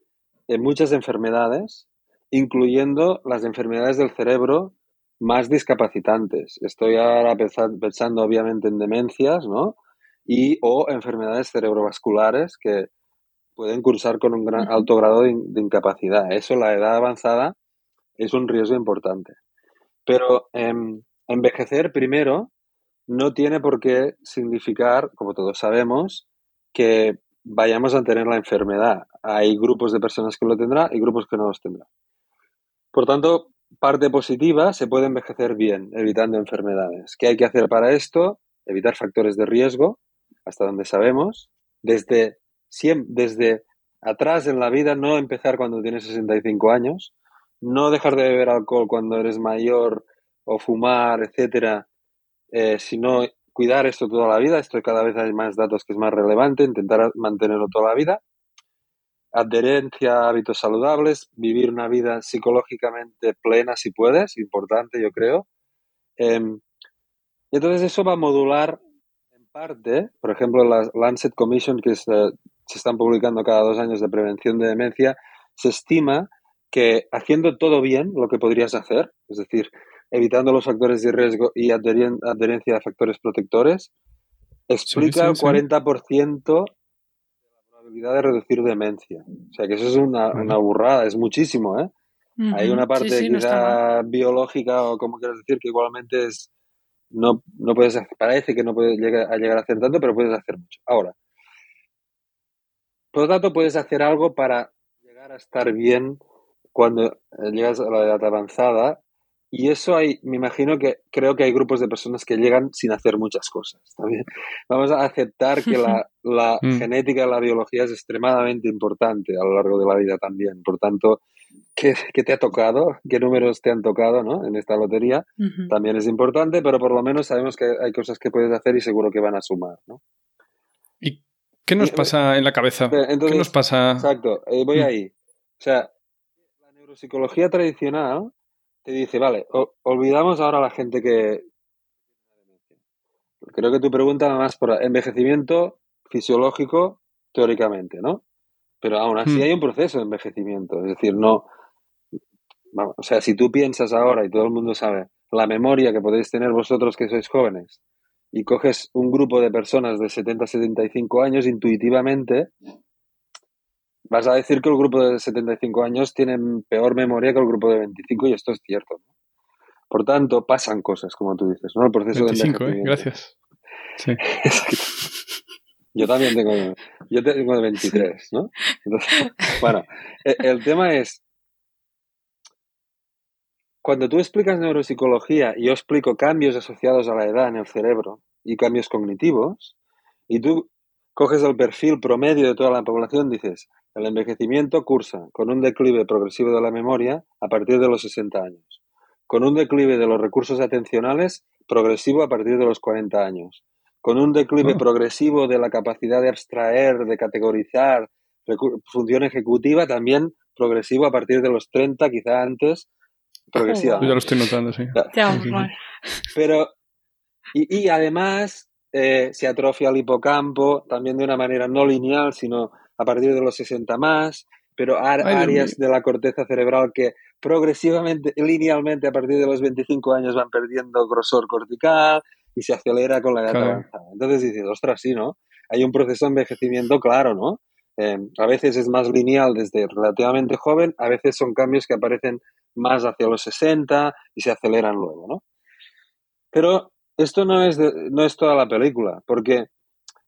muchas enfermedades, incluyendo las enfermedades del cerebro más discapacitantes. Estoy ahora pensando obviamente en demencias, ¿no? Y o enfermedades cerebrovasculares que pueden cursar con un gran, alto grado de, de incapacidad. Eso, la edad avanzada, es un riesgo importante. Pero em, envejecer primero no tiene por qué significar, como todos sabemos, que vayamos a tener la enfermedad. Hay grupos de personas que lo tendrán y grupos que no los tendrán. Por tanto, parte positiva, se puede envejecer bien, evitando enfermedades. ¿Qué hay que hacer para esto? Evitar factores de riesgo, hasta donde sabemos. Desde, desde atrás en la vida, no empezar cuando tienes 65 años, no dejar de beber alcohol cuando eres mayor o fumar, etcétera, eh, sino cuidar esto toda la vida. Esto cada vez hay más datos que es más relevante, intentar mantenerlo toda la vida. Adherencia a hábitos saludables, vivir una vida psicológicamente plena si puedes, importante yo creo. Em, y entonces eso va a modular en parte, por ejemplo, la Lancet Commission que se están publicando cada dos años de prevención de demencia, se estima que haciendo todo bien lo que podrías hacer, es decir, evitando los factores de riesgo y adherencia a factores protectores, explica el 40% de la probabilidad de reducir demencia. O sea que eso es una, burrada, es muchísimo, ¿eh? Hay una parte biológica o como quieras decir que igualmente es no, no puedes parece que no puedes llegar a llegar a hacer tanto, pero puedes hacer mucho. Ahora, por lo tanto, puedes hacer algo para llegar a estar bien cuando eh, llegas a la edad avanzada. Y eso hay, me imagino que creo que hay grupos de personas que llegan sin hacer muchas cosas. También vamos a aceptar que la, la mm. genética, la biología es extremadamente importante a lo largo de la vida también. Por tanto, ¿qué, qué te ha tocado? ¿Qué números te han tocado ¿no? en esta lotería? También es importante, pero por lo menos sabemos que hay cosas que puedes hacer y seguro que van a sumar. ¿no? ¿Y qué nos pasa en la cabeza? ¿Qué nos pasa? Exacto, eh, voy mm. ahí. O sea, psicología tradicional te dice, vale, olvidamos ahora a la gente que... Creo que tu pregunta más por envejecimiento fisiológico teóricamente, ¿no? Pero aún así hmm. hay un proceso de envejecimiento, es decir, no... o sea, si tú piensas ahora y todo el mundo sabe la memoria que podéis tener vosotros que sois jóvenes y coges un grupo de personas de 70 a 75 años, intuitivamente vas a decir que el grupo de 75 años tiene peor memoria que el grupo de 25 y esto es cierto. Por tanto, pasan cosas, como tú dices, ¿no? El proceso 25, de ¿eh? Gracias. Sí. yo también tengo, yo tengo de 23, ¿no? bueno, e, el tema es, cuando tú explicas neuropsicología y yo explico cambios asociados a la edad en el cerebro y cambios cognitivos, y tú coges el perfil promedio de toda la población, dices, el envejecimiento cursa con un declive progresivo de la memoria a partir de los 60 años, con un declive de los recursos atencionales progresivo a partir de los 40 años, con un declive ah. progresivo de la capacidad de abstraer, de categorizar, función ejecutiva también progresivo a partir de los 30, quizá antes, progresiva. ya lo estoy notando, sí. Pero, y, y además eh, se atrofia el hipocampo, también de una manera no lineal, sino a partir de los 60 más, pero áreas de la corteza cerebral que progresivamente, linealmente, a partir de los 25 años van perdiendo grosor cortical y se acelera con la edad avanzada. Entonces dices, ostras, sí, ¿no? Hay un proceso de envejecimiento claro, ¿no? Eh, a veces es más lineal desde relativamente joven, a veces son cambios que aparecen más hacia los 60 y se aceleran luego, ¿no? Pero esto no es, no es toda la película, porque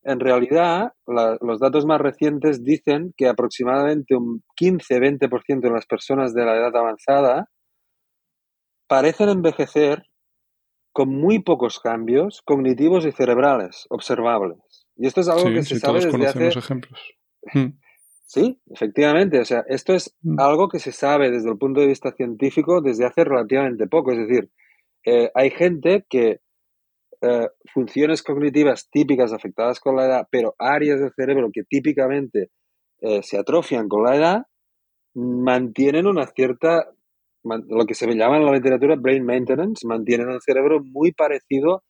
en realidad los datos más recientes dicen que aproximadamente un 15-20% de las personas de la edad avanzada parecen envejecer con muy pocos cambios cognitivos y cerebrales observables. Y esto es algo que se sabe desde hace... ejemplos. Sí, efectivamente. O sea, esto es hmm. algo que se sabe desde el punto de vista científico desde hace relativamente poco. Es decir, eh, hay gente que eh, funciones cognitivas típicas afectadas con la edad, pero áreas del cerebro que típicamente eh, se atrofian con la edad, mantienen una cierta lo que se llama en la literatura brain maintenance, mantienen el cerebro muy parecido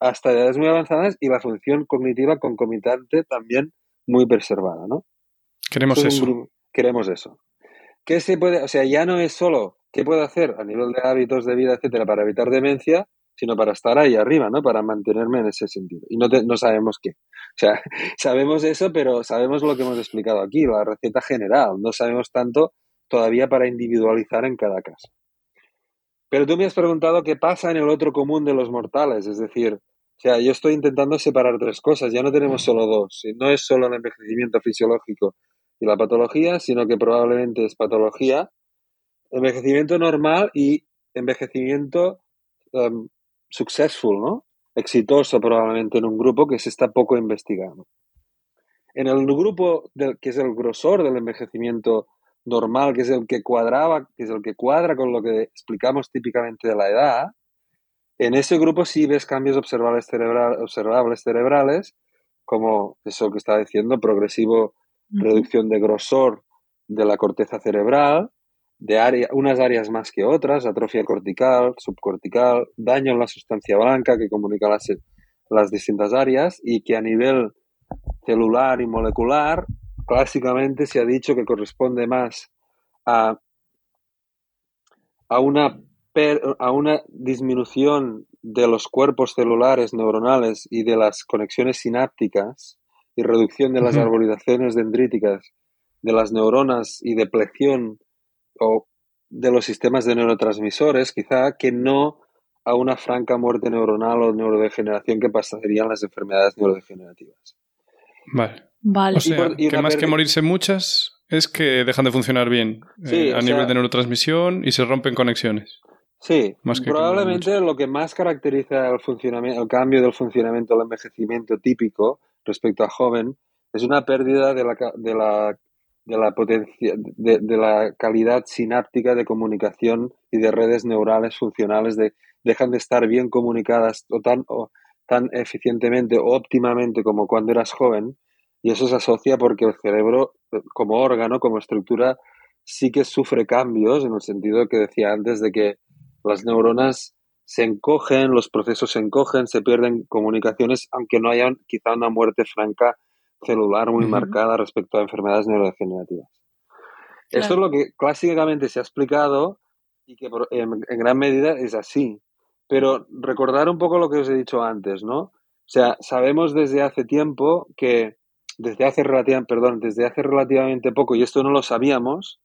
hasta edades muy avanzadas y la función cognitiva concomitante también muy preservada, ¿no? Queremos eso. queremos eso. ¿Qué se puede, o sea, ya no es solo qué puedo hacer a nivel de hábitos de vida, etcétera, para evitar demencia, sino para estar ahí arriba, ¿no? Para mantenerme en ese sentido. Y no, no sabemos qué. O sea, sabemos eso, pero sabemos lo que hemos explicado aquí, la receta general. No sabemos tanto todavía para individualizar en cada caso. Pero tú me has preguntado qué pasa en el otro común de los mortales, es decir, o sea, yo estoy intentando separar tres cosas, ya no tenemos solo dos, no es solo el envejecimiento fisiológico y la patología, sino que probablemente es patología, envejecimiento normal y envejecimiento um, successful, ¿no? Exitoso probablemente en un grupo que se está poco investigando. En el grupo del, que es el grosor del envejecimiento normal, que es el que cuadraba, que es el que cuadra con lo que explicamos típicamente de la edad, en ese grupo sí ves cambios observables, cerebral, observables cerebrales, como eso que estaba diciendo, progresivo reducción de grosor de la corteza cerebral, de área, unas áreas más que otras, atrofia cortical, subcortical, daño en la sustancia blanca que comunica las, las distintas áreas y que a nivel celular y molecular clásicamente se ha dicho que corresponde más a, a, una, a una disminución de los cuerpos celulares neuronales y de las conexiones sinápticas y reducción de las arborizaciones dendríticas de las neuronas y depleción o de los sistemas de neurotransmisores, quizá que no a una franca muerte neuronal o neurodegeneración que pasarían las enfermedades neurodegenerativas. Vale. Vale. O sea, que más que morirse muchas, es que dejan de funcionar bien eh, a nivel de neurotransmisión y se rompen conexiones. Sí, probablemente lo que más caracteriza el, funcionamiento, el cambio del funcionamiento del envejecimiento típico respecto a joven es una pérdida de la, de la, de la, potencia, de, de, la calidad sináptica de comunicación y de redes neurales funcionales, de, dejan de estar bien comunicadas o tan, o tan eficientemente o óptimamente como cuando eras joven y eso se asocia porque el cerebro, como órgano, como estructura, sí que sufre cambios, en el sentido que decía antes de que las neuronas se encogen, los procesos se encogen, se pierden comunicaciones, aunque no haya quizá una muerte franca celular muy marcada respecto a enfermedades neurodegenerativas. Esto es lo que clásicamente se ha explicado y que en, gran medida es así. Pero recordar un poco lo que os he dicho antes, ¿no? O sea, sabemos desde hace tiempo que desde hace, perdón, desde hace relativamente poco, y esto no lo sabíamos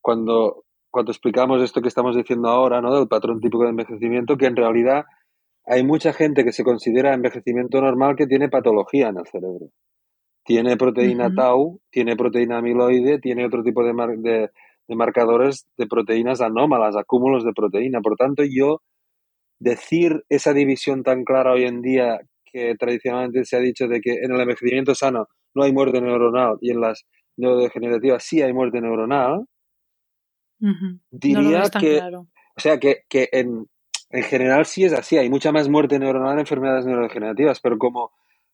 cuando, cuando explicamos esto que estamos diciendo ahora, ¿no? Del patrón típico de envejecimiento, que en realidad hay mucha gente que se considera envejecimiento normal que tiene patología en el cerebro. Tiene proteína tau, tiene proteína amiloide, tiene otro tipo de, de, de marcadores de proteínas anómalas, acúmulos de proteína. Por tanto, yo decir esa división tan clara hoy en día que tradicionalmente se ha dicho de que en el envejecimiento sano no hay muerte neuronal y en las neurodegenerativas sí hay muerte neuronal, diría que, o sea, que, que en, en, general sí es así, hay mucha más muerte neuronal en enfermedades neurodegenerativas, pero como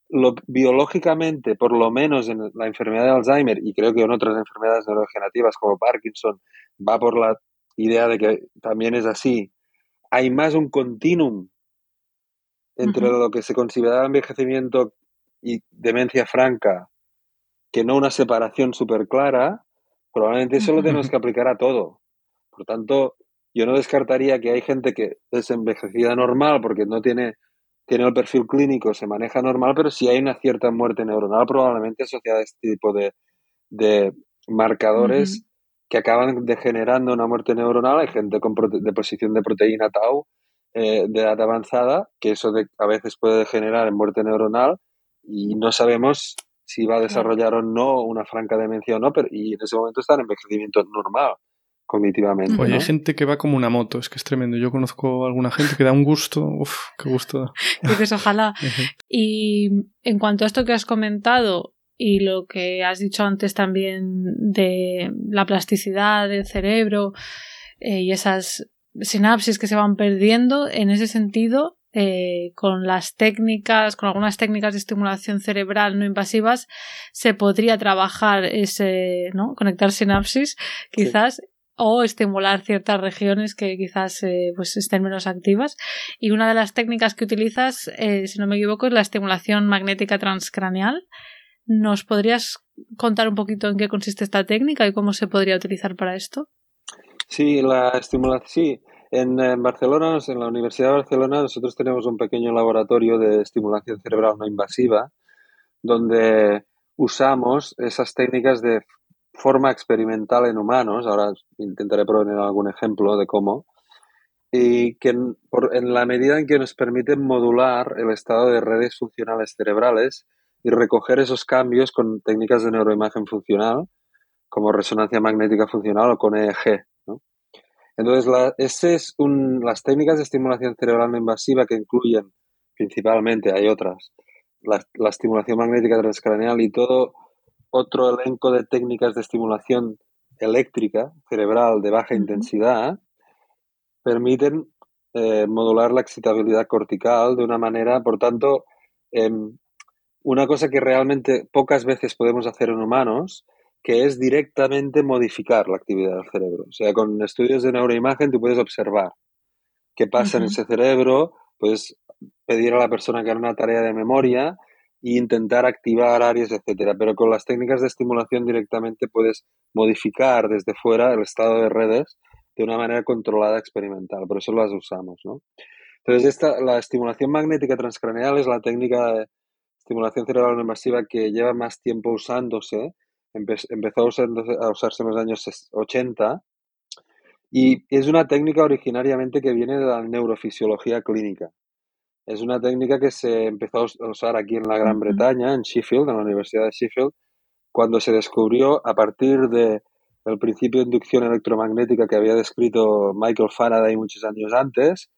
lo, biológicamente, por lo menos en la enfermedad de Alzheimer y creo que en otras enfermedades neurodegenerativas como Parkinson, va por la idea de que también es así, hay más un continuum entre lo que se considera envejecimiento y demencia franca que no una separación súper clara, probablemente eso lo tenemos que aplicar a todo. Por tanto, yo no descartaría que hay gente que es envejecida normal porque no tiene, tiene el perfil clínico, se maneja normal, pero si hay una cierta muerte neuronal probablemente asociada a este tipo de, de marcadores que acaban degenerando una muerte neuronal. Hay gente con deposición de proteína tau eh, de edad avanzada, que eso a veces puede generar en muerte neuronal y no sabemos si va a desarrollar o no una franca demencia o no, pero y en ese momento está en envejecimiento normal cognitivamente. Oye, hay gente que va como una moto, es que es tremendo. Yo conozco a alguna gente que da un gusto, uff, qué gusto da. Dices, ojalá. y en cuanto a esto que has comentado y lo que has dicho antes también de la plasticidad del cerebro eh, y esas sinapsis que se van perdiendo, en ese sentido, eh, con las técnicas, con algunas técnicas de estimulación cerebral no invasivas, se podría trabajar ese, ¿no? Conectar sinapsis, quizás, o estimular ciertas regiones que quizás eh, pues estén menos activas. Y una de las técnicas que utilizas, eh, si no me equivoco, es la estimulación magnética transcraneal. ¿Nos podrías contar un poquito en qué consiste esta técnica y cómo se podría utilizar para esto? Sí, la estimulación, sí. En, Barcelona, en la Universidad de Barcelona, nosotros tenemos un pequeño laboratorio de estimulación cerebral no invasiva, donde usamos esas técnicas de forma experimental en humanos, ahora intentaré poner algún ejemplo de cómo, y que en, en, la medida en que nos permiten modular el estado de redes funcionales cerebrales y recoger esos cambios con técnicas de neuroimagen funcional, como resonancia magnética funcional o con EEG. Entonces, la, ese es un, las técnicas de estimulación cerebral no invasiva que incluyen principalmente, hay otras, la, la estimulación magnética transcraneal y todo otro elenco de técnicas de estimulación eléctrica cerebral de baja intensidad permiten eh, modular la excitabilidad cortical de una manera, por tanto, em, una cosa que realmente pocas veces podemos hacer en humanos, que es directamente modificar la actividad del cerebro. O sea, con estudios de neuroimagen tú puedes observar qué pasa en ese cerebro, puedes pedir a la persona que haga una tarea de memoria e intentar activar áreas, etcétera. Pero con las técnicas de estimulación directamente puedes modificar desde fuera el estado de redes de una manera controlada experimental. Por eso las usamos, ¿no? Entonces, esta, la estimulación magnética transcraneal es la técnica de estimulación cerebral no invasiva que lleva más tiempo usándose. empezó a usarse en los años 80 y es una técnica originariamente que viene de la neurofisiología clínica. Es una técnica que se empezó a usar aquí en la Gran Bretaña, en Sheffield, en la Universidad de Sheffield, cuando se descubrió a partir de el principio de inducción electromagnética que había descrito Michael Faraday muchos años antes,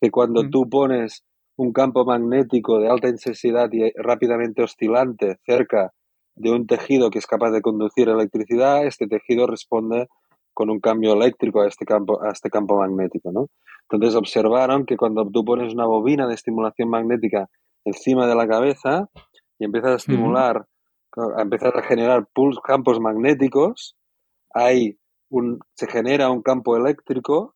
que cuando tú pones un campo magnético de alta intensidad y rápidamente oscilante cerca de un tejido que es capaz de conducir electricidad, este tejido responde con un cambio eléctrico a este campo, a este campo magnético, ¿no? Entonces observaron que cuando tú pones una bobina de estimulación magnética encima de la cabeza y empiezas a estimular, empiezas a generar campos magnéticos, hay un, se genera un campo eléctrico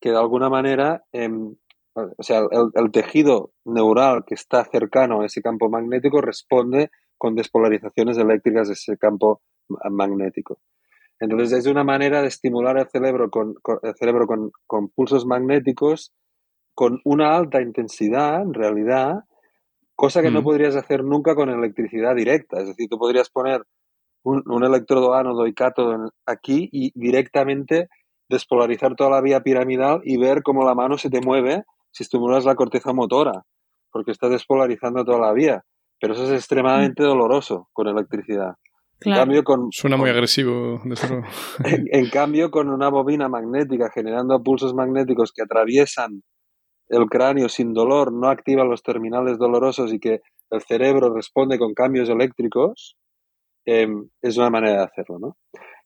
que de alguna manera, em, o sea, el, el, tejido neural que está cercano a ese campo magnético responde con despolarizaciones eléctricas de ese campo magnético. Entonces es una manera de estimular el cerebro con, el cerebro con, pulsos magnéticos con una alta intensidad, en realidad, cosa que no podrías hacer nunca con electricidad directa. Es decir, tú podrías poner un, un electrodo ánodo y cátodo aquí y directamente despolarizar toda la vía piramidal y ver cómo la mano se te mueve si estimulas la corteza motora, porque está despolarizando toda la vía. Pero eso es extremadamente doloroso con electricidad. Cambio, con, Suena muy agresivo. En, cambio, con una bobina magnética generando pulsos magnéticos que atraviesan el cráneo sin dolor, no activan los terminales dolorosos y que el cerebro responde con cambios eléctricos, em, es una manera de hacerlo. ¿no?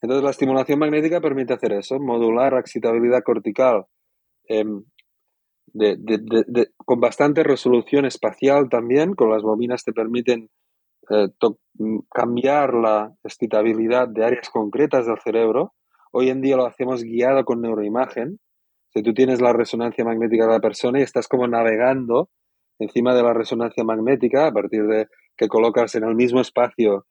Entonces, la estimulación magnética permite hacer eso, modular la excitabilidad cortical em, con bastante resolución espacial también, con las bobinas te permiten eh, cambiar la excitabilidad de áreas concretas del cerebro. Hoy en día lo hacemos guiado con neuroimagen. Si tú tienes la resonancia magnética de la persona y estás como navegando encima de la resonancia magnética a partir de que colocas en el mismo espacio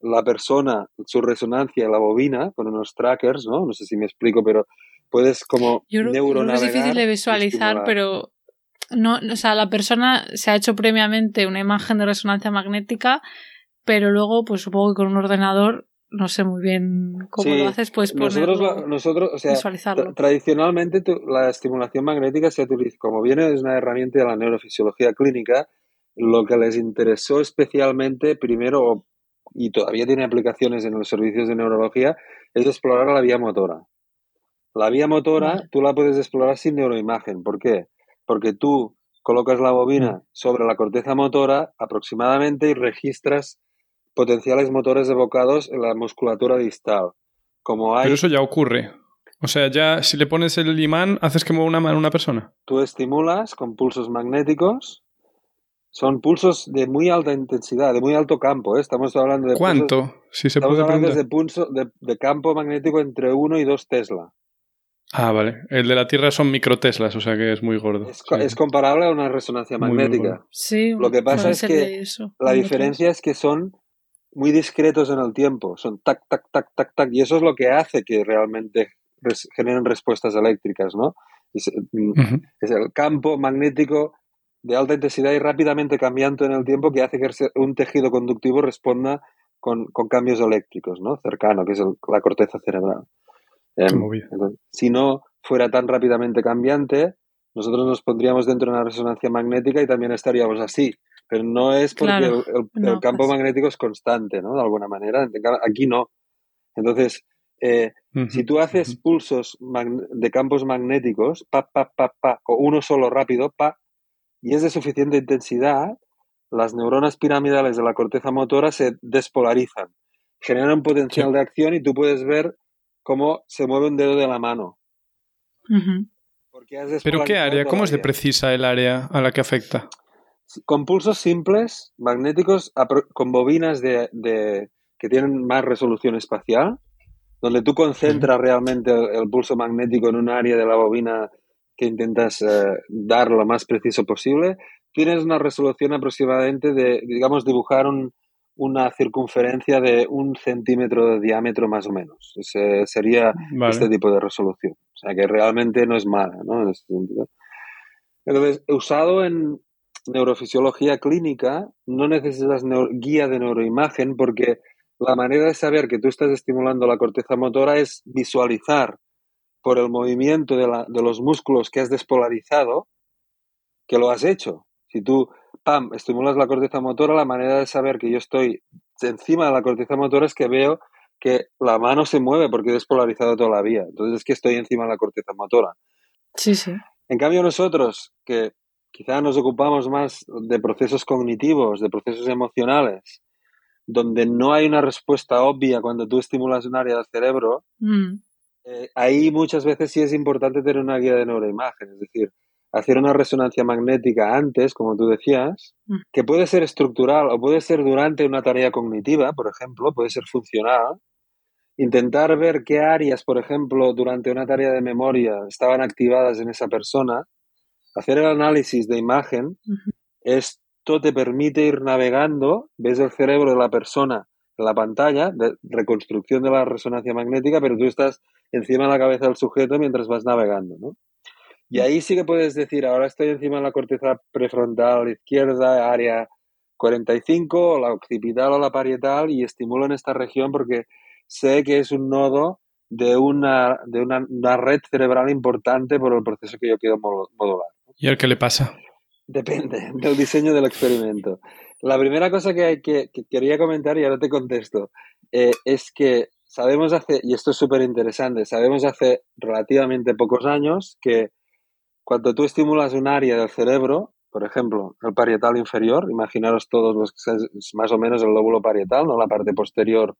la persona, su resonancia, la bobina, con unos trackers, ¿no? No sé si me explico, pero puedes como neuronavegar. Es difícil de visualizar, pero no, o sea, la persona se ha hecho previamente una imagen de resonancia magnética, pero luego, pues supongo que con un ordenador no sé muy bien cómo lo haces, pues nosotros, nosotros o sea, tradicionalmente la estimulación magnética se utiliza, como viene es una herramienta de la neurofisiología clínica, lo que les interesó especialmente, primero, y todavía tiene aplicaciones en los servicios de neurología, es explorar la vía motora. La vía motora tú la puedes explorar sin neuroimagen. ¿Por qué? Porque tú colocas la bobina sobre la corteza motora aproximadamente y registras potenciales motores evocados en la musculatura distal. Como hay... Pero eso ya ocurre. O sea, ya si le pones el imán, haces que mueva una mano una persona. Tú estimulas con pulsos magnéticos. Son pulsos de muy alta intensidad, de muy alto campo. ¿eh? Estamos hablando de. ¿Cuánto? si se estamos puede hablando de, pulso, de, campo magnético entre 1 y 2 Tesla. Ah, vale. El de la Tierra son microteslas, o sea que es muy gordo. Es, comparable a una resonancia magnética. sí, lo que pasa es que la diferencia es que son muy discretos en el tiempo, son tac, tac, tac, tac, tac, y eso es lo que hace que realmente generen respuestas eléctricas, ¿no? Mm, es, el campo magnético de alta intensidad y rápidamente cambiante en el tiempo que hace que un tejido conductivo responda con, cambios eléctricos, ¿no? Cercano, que es la corteza cerebral. Em, si no fuera tan rápidamente cambiante, nosotros nos pondríamos dentro de una resonancia magnética y también estaríamos así. Pero no es porque el, campo pues magnético es constante, ¿no? De alguna manera. Aquí no. Entonces, eh, si tú haces pulsos de campos magnéticos, pa, pa, pa, pa, o uno solo rápido, pa, y es de suficiente intensidad, las neuronas piramidales de la corteza motora se despolarizan, generan un potencial de acción y tú puedes ver cómo se mueve un dedo de la mano. ¿Pero qué área? ¿Cómo es de precisa el área a la que afecta? Con pulsos simples, magnéticos, con bobinas de, que tienen más resolución espacial, donde tú concentras realmente el, pulso magnético en un área de la bobina que intentas eh, dar lo más preciso posible, tienes una resolución aproximadamente de, digamos, dibujar un, una circunferencia de un centímetro de diámetro más o menos. Ese sería este tipo de resolución. O sea que realmente no es mala, ¿no? En este sentido. Entonces, usado en neurofisiología clínica, no necesitas guía de neuroimagen porque la manera de saber que tú estás estimulando la corteza motora es visualizar por el movimiento de, la, de los músculos que has despolarizado que lo has hecho. Si tú pam, estimulas la corteza motora, la manera de saber que yo estoy encima de la corteza motora es que veo que la mano se mueve porque he despolarizado toda la vía. Entonces es que estoy encima de la corteza motora. Sí, sí. En cambio nosotros, que quizá nos ocupamos más de procesos cognitivos, de procesos emocionales, donde no hay una respuesta obvia cuando tú estimulas un área del cerebro, mm. eh, ahí muchas veces sí es importante tener una guía de neuroimagen. Es decir, hacer una resonancia magnética antes, como tú decías, mm. que puede ser estructural o puede ser durante una tarea cognitiva, por ejemplo, puede ser funcional. Intentar ver qué áreas, por ejemplo, durante una tarea de memoria estaban activadas en esa persona, hacer el análisis de imagen, esto te permite ir navegando, ves el cerebro de la persona en la pantalla, de reconstrucción de la resonancia magnética, pero tú estás encima de la cabeza del sujeto mientras vas navegando, ¿no? Y ahí sí que puedes decir, ahora estoy encima de la corteza prefrontal izquierda, área 45, o la occipital o la parietal, y estimulo en esta región porque sé que es un nodo de una, de una, red cerebral importante por el proceso que yo quiero modular. ¿Y al qué le pasa? Depende del diseño del experimento. La primera cosa que, que, que quería comentar, y ahora te contesto, eh, es que sabemos hace, y esto es súper interesante, sabemos hace relativamente pocos años que cuando tú estimulas un área del cerebro, por ejemplo, el parietal inferior, imaginaros todos los que es más o menos el lóbulo parietal, no la parte posterior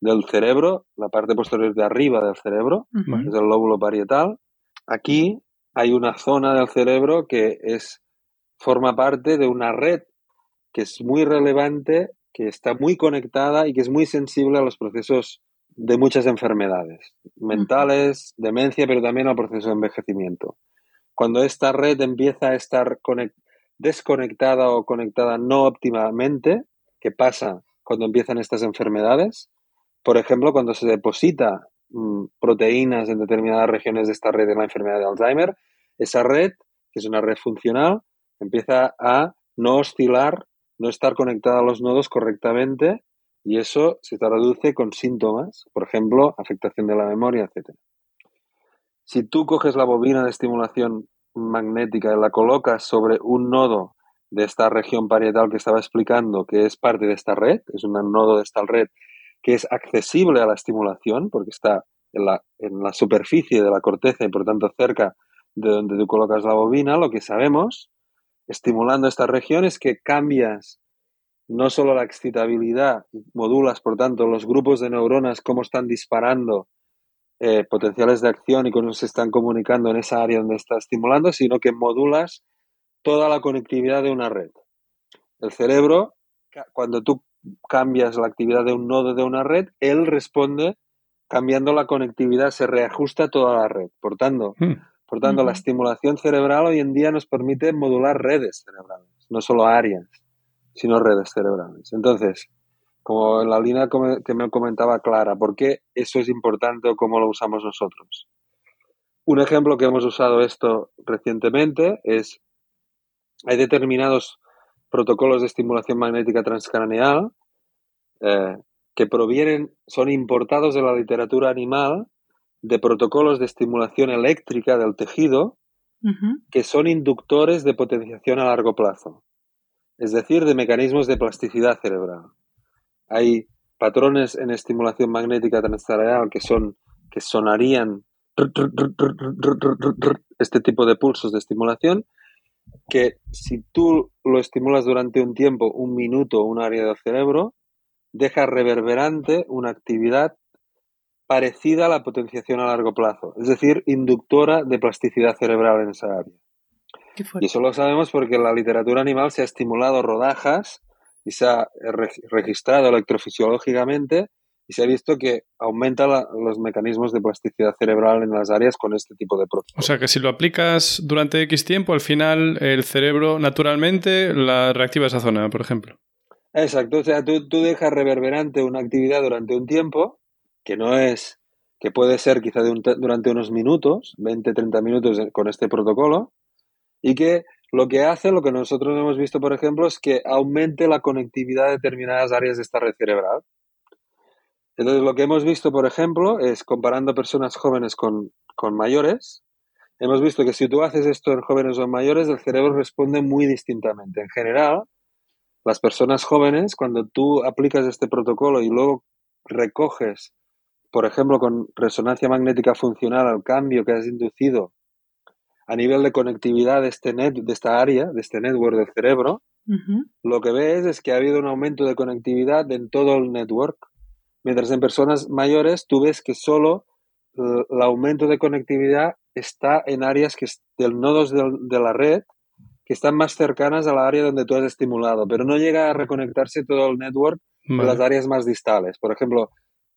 del cerebro, la parte posterior de arriba del cerebro, es el lóbulo parietal. Aquí hay una zona del cerebro que es forma parte de una red que es muy relevante, que está muy conectada y que es muy sensible a los procesos de muchas enfermedades mentales, demencia, pero también al proceso de envejecimiento. Cuando esta red empieza a estar desconectada o conectada no óptimamente, ¿qué pasa cuando empiezan estas enfermedades? Por ejemplo, cuando se deposita mm, proteínas en determinadas regiones de esta red de la enfermedad de Alzheimer, esa red, que es una red funcional, empieza a no oscilar, no estar conectada a los nodos correctamente Y eso se traduce con síntomas, por ejemplo, afectación de la memoria, etc. Si tú coges la bobina de estimulación magnética y la colocas sobre un nodo de esta región parietal que estaba explicando, que es parte de esta red, es un nodo de esta red que es accesible a la estimulación porque está en la, superficie de la corteza y por tanto cerca de donde tú colocas la bobina, lo que sabemos, estimulando esta región, es que cambias no solo la excitabilidad, modulas, por tanto, los grupos de neuronas, cómo están disparando eh, potenciales de acción y cómo se están comunicando en esa área donde está estimulando, sino que modulas toda la conectividad de una red. El cerebro, cuando tú cambias la actividad de un nodo de una red, él responde cambiando la conectividad, se reajusta toda la red. Por tanto, hmm. por tanto la estimulación cerebral hoy en día nos permite modular redes cerebrales, no solo áreas, sino redes cerebrales. Entonces, como en la línea que me comentaba Clara, ¿por qué eso es importante o cómo lo usamos nosotros? Un ejemplo que hemos usado esto recientemente es, hay determinados protocolos de estimulación magnética transcraneal eh, que provienen, son importados de la literatura animal de protocolos de estimulación eléctrica del tejido que son inductores de potenciación a largo plazo, es decir, de mecanismos de plasticidad cerebral. Hay patrones en estimulación magnética transcraneal que son que sonarían este tipo de pulsos de estimulación que si tú lo estimulas durante un tiempo, un minuto, un área del cerebro, deja reverberante una actividad parecida a la potenciación a largo plazo, es decir, inductora de plasticidad cerebral en esa área. Y eso lo sabemos porque en la literatura animal se ha estimulado rodajas y se ha registrado electrofisiológicamente y se ha visto que aumenta los mecanismos de plasticidad cerebral en las áreas con este tipo de procesos. O sea que si lo aplicas durante X tiempo, al final el cerebro naturalmente la reactiva esa zona, por ejemplo. Exacto, o sea, tú, tú dejas reverberante una actividad durante un tiempo, que no es, que puede ser quizá durante unos minutos, 20, 30 minutos con este protocolo, y que lo que hace, lo que nosotros hemos visto, por ejemplo, es que aumente la conectividad de determinadas áreas de esta red cerebral. Entonces, lo que hemos visto, por ejemplo, es comparando personas jóvenes con, mayores, hemos visto que si tú haces esto en jóvenes o en mayores, el cerebro responde muy distintamente. En general, las personas jóvenes, cuando tú aplicas este protocolo y luego recoges, por ejemplo, con resonancia magnética funcional al cambio que has inducido a nivel de conectividad de, este net, de esta área, de este network del cerebro, lo que ves es que ha habido un aumento de conectividad en todo el network Mientras en personas mayores tú ves que solo el aumento de conectividad está en áreas que del nodos de, la red que están más cercanas a la área donde tú has estimulado, pero no llega a reconectarse todo el network en las áreas más distales. Por ejemplo,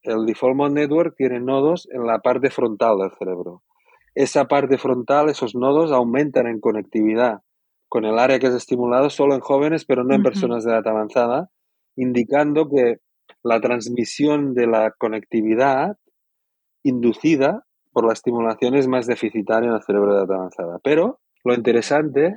el Default Mode Network tiene nodos en la parte frontal del cerebro. Esa parte frontal, esos nodos aumentan en conectividad con el área que has estimulado solo en jóvenes, pero no en personas de edad avanzada, indicando que la transmisión de la conectividad inducida por la estimulación es más deficitaria en el cerebro de edad avanzada. Pero lo interesante,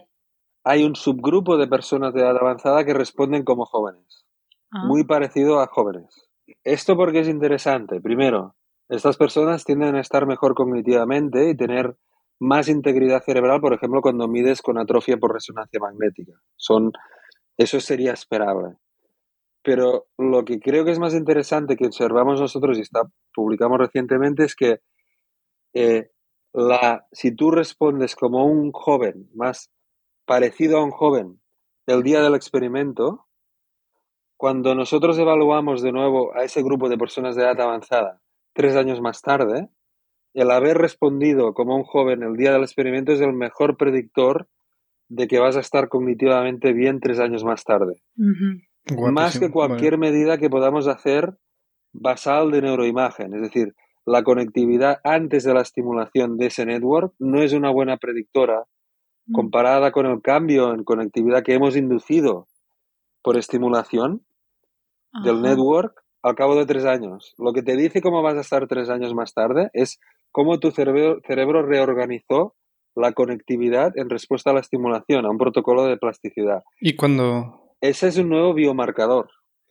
hay un subgrupo de personas de edad avanzada que responden como jóvenes, ah. muy parecido a jóvenes. Esto porque es interesante. Primero, estas personas tienden a estar mejor cognitivamente y tener más integridad cerebral, por ejemplo, cuando mides con atrofia por resonancia magnética. Son, eso sería esperable. Pero lo que creo que es más interesante que observamos nosotros y está, publicamos recientemente es que eh, la, si tú respondes como un joven, más parecido a un joven, el día del experimento, cuando nosotros evaluamos de nuevo a ese grupo de personas de edad avanzada tres años más tarde, el haber respondido como un joven el día del experimento es el mejor predictor de que vas a estar cognitivamente bien tres años más tarde más que cualquier medida que podamos hacer basal de neuroimagen. Es decir, la conectividad antes de la estimulación de ese network no es una buena predictora mm. comparada con el cambio en conectividad que hemos inducido por estimulación del network al cabo de tres años. Lo que te dice cómo vas a estar tres años más tarde es cómo tu cerebro, cerebro reorganizó la conectividad en respuesta a la estimulación, a un protocolo de plasticidad. Y cuando, ese es un nuevo biomarcador.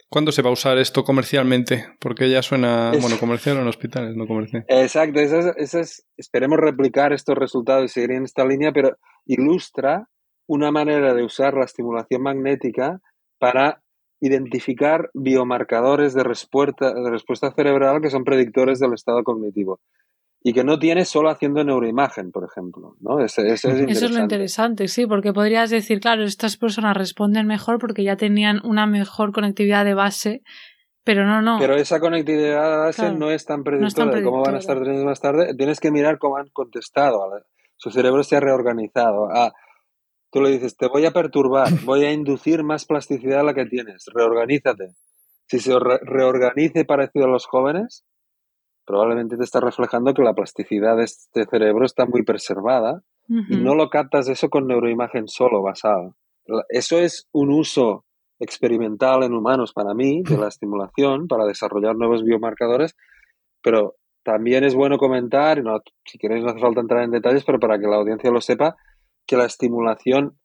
¿Cuándo se va a usar esto comercialmente? Porque ya suena, bueno, comercial en hospitales, no comercial. Exacto, esperemos replicar estos resultados y seguir en esta línea, pero ilustra una manera de usar la estimulación magnética para identificar biomarcadores de respuesta, de respuesta cerebral que son predictores del estado cognitivo y que no tiene solo haciendo neuroimagen, por ejemplo. ¿no? es Eso es lo interesante, sí, porque podrías decir, claro, estas personas responden mejor porque ya tenían una mejor conectividad de base, pero no, no. Pero esa conectividad de base no es tan predictora de cómo van a estar tres más tarde. Tienes que mirar cómo han contestado. Su cerebro se ha reorganizado. Ah, tú le dices, te voy a perturbar, voy a inducir más plasticidad a la que tienes, reorganízate. Si se reorganice parecido a los jóvenes, probablemente te está reflejando que la plasticidad de este cerebro está muy preservada y no lo captas eso con neuroimagen solo basal. Eso es un uso experimental en humanos para mí de la estimulación para desarrollar nuevos biomarcadores, pero también es bueno comentar, no, si queréis no hace falta entrar en detalles, pero para que la audiencia lo sepa, que la estimulación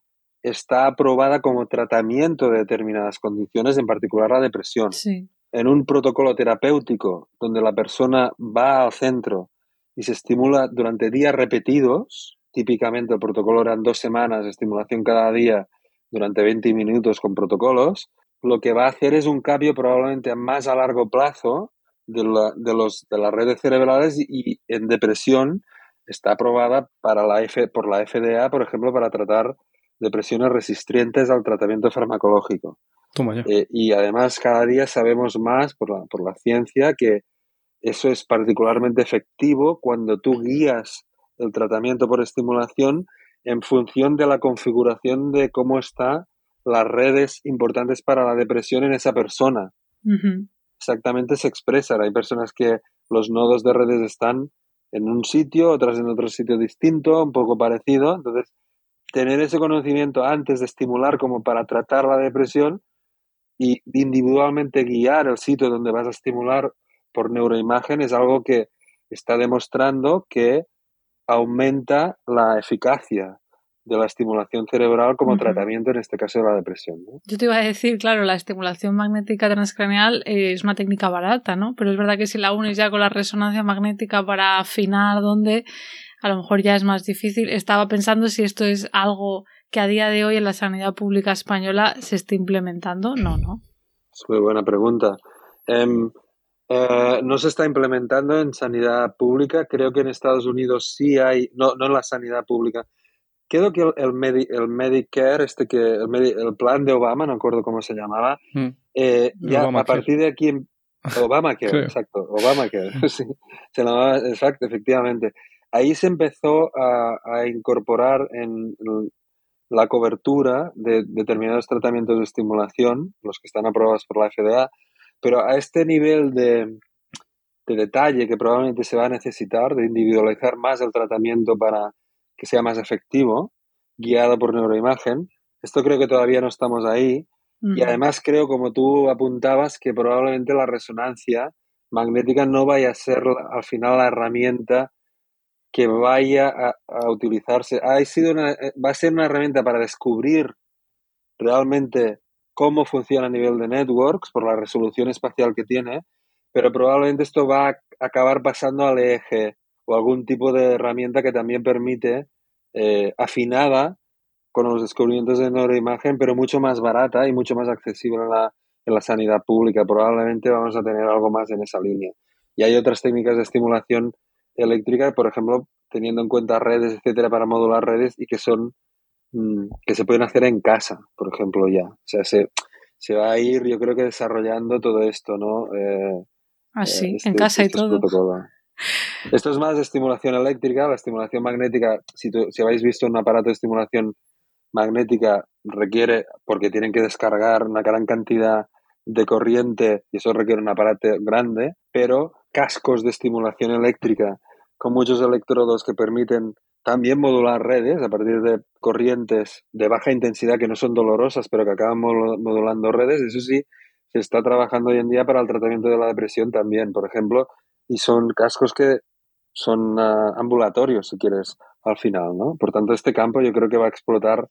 está aprobada como tratamiento de determinadas condiciones, en particular la depresión. Sí en un protocolo terapéutico donde la persona va al centro y se estimula durante días repetidos, típicamente el protocolo eran dos semanas de estimulación cada día durante 20 minutos con protocolos, lo que va a hacer es un cambio probablemente más a largo plazo de, de, los, de las redes cerebrales y, en depresión está aprobada para la F, por la FDA, por ejemplo, para tratar depresiones resistentes al tratamiento farmacológico. Eh, y además cada día sabemos más por la, por la ciencia que eso es particularmente efectivo cuando tú guías el tratamiento por estimulación en función de la configuración de cómo están las redes importantes para la depresión en esa persona. Exactamente se expresa. Hay personas que los nodos de redes están en un sitio, otras en otro sitio distinto, un poco parecido. Entonces, tener ese conocimiento antes de estimular como para tratar la depresión y individualmente guiar el sitio donde vas a estimular por neuroimagen es algo que está demostrando que aumenta la eficacia de la estimulación cerebral como tratamiento, en este caso de la depresión. Yo te iba a decir, claro, la estimulación magnética transcraneal es una técnica barata, ¿no? Pero es verdad que si la unes ya con la resonancia magnética para afinar dónde, a lo mejor ya es más difícil. Estaba pensando si esto es algo que a día de hoy en la sanidad pública española se está implementando. No, no. Es muy buena pregunta. Em, eh, no se está implementando en sanidad pública. Creo que en Estados Unidos sí hay, no, no en la sanidad pública. Creo que el, el, Medicare, este que el, plan de Obama, no recuerdo cómo se llamaba, hmm. eh, ya a partir de aquí Obamacare, exacto, Obamacare, sí, se llamaba, exacto, efectivamente. Ahí se empezó a, a incorporar en, la cobertura de determinados tratamientos de estimulación, los que están aprobados por la FDA, pero a este nivel de, detalle que probablemente se va a necesitar, de individualizar más el tratamiento para que sea más efectivo, guiado por neuroimagen, esto creo que todavía no estamos ahí. Y además creo, como tú apuntabas, que probablemente la resonancia magnética no vaya a ser al final la herramienta que vaya a, utilizarse. Ha sido una, eh, va a ser una herramienta para descubrir realmente cómo funciona a nivel de networks por la resolución espacial que tiene, pero probablemente esto va a acabar pasando al eje o algún tipo de herramienta que también permite eh, afinada con los descubrimientos de neuroimagen, pero mucho más barata y mucho más accesible en la, en la sanidad pública. Probablemente vamos a tener algo más en esa línea. Y hay otras técnicas de estimulación eléctrica, por ejemplo, teniendo en cuenta redes, etcétera, para modular redes y que son mm, que se pueden hacer en casa, por ejemplo, ya. O sea, se, se va a ir, yo creo que desarrollando todo esto, ¿no? Eh, ah, sí, eh, en este, casa y todo. Esto es más de estimulación eléctrica, la estimulación magnética, si, si habéis visto un aparato de estimulación magnética, requiere, porque tienen que descargar una gran cantidad de corriente y eso requiere un aparato grande, pero cascos de estimulación eléctrica con muchos electrodos que permiten también modular redes a partir de corrientes de baja intensidad que no son dolorosas, pero que acaban modulando redes. Eso sí, se está trabajando hoy en día para el tratamiento de la depresión también, por ejemplo, y son cascos que son ah, ambulatorios, si quieres, al final, ¿no? Por tanto, este campo yo creo que va a explotar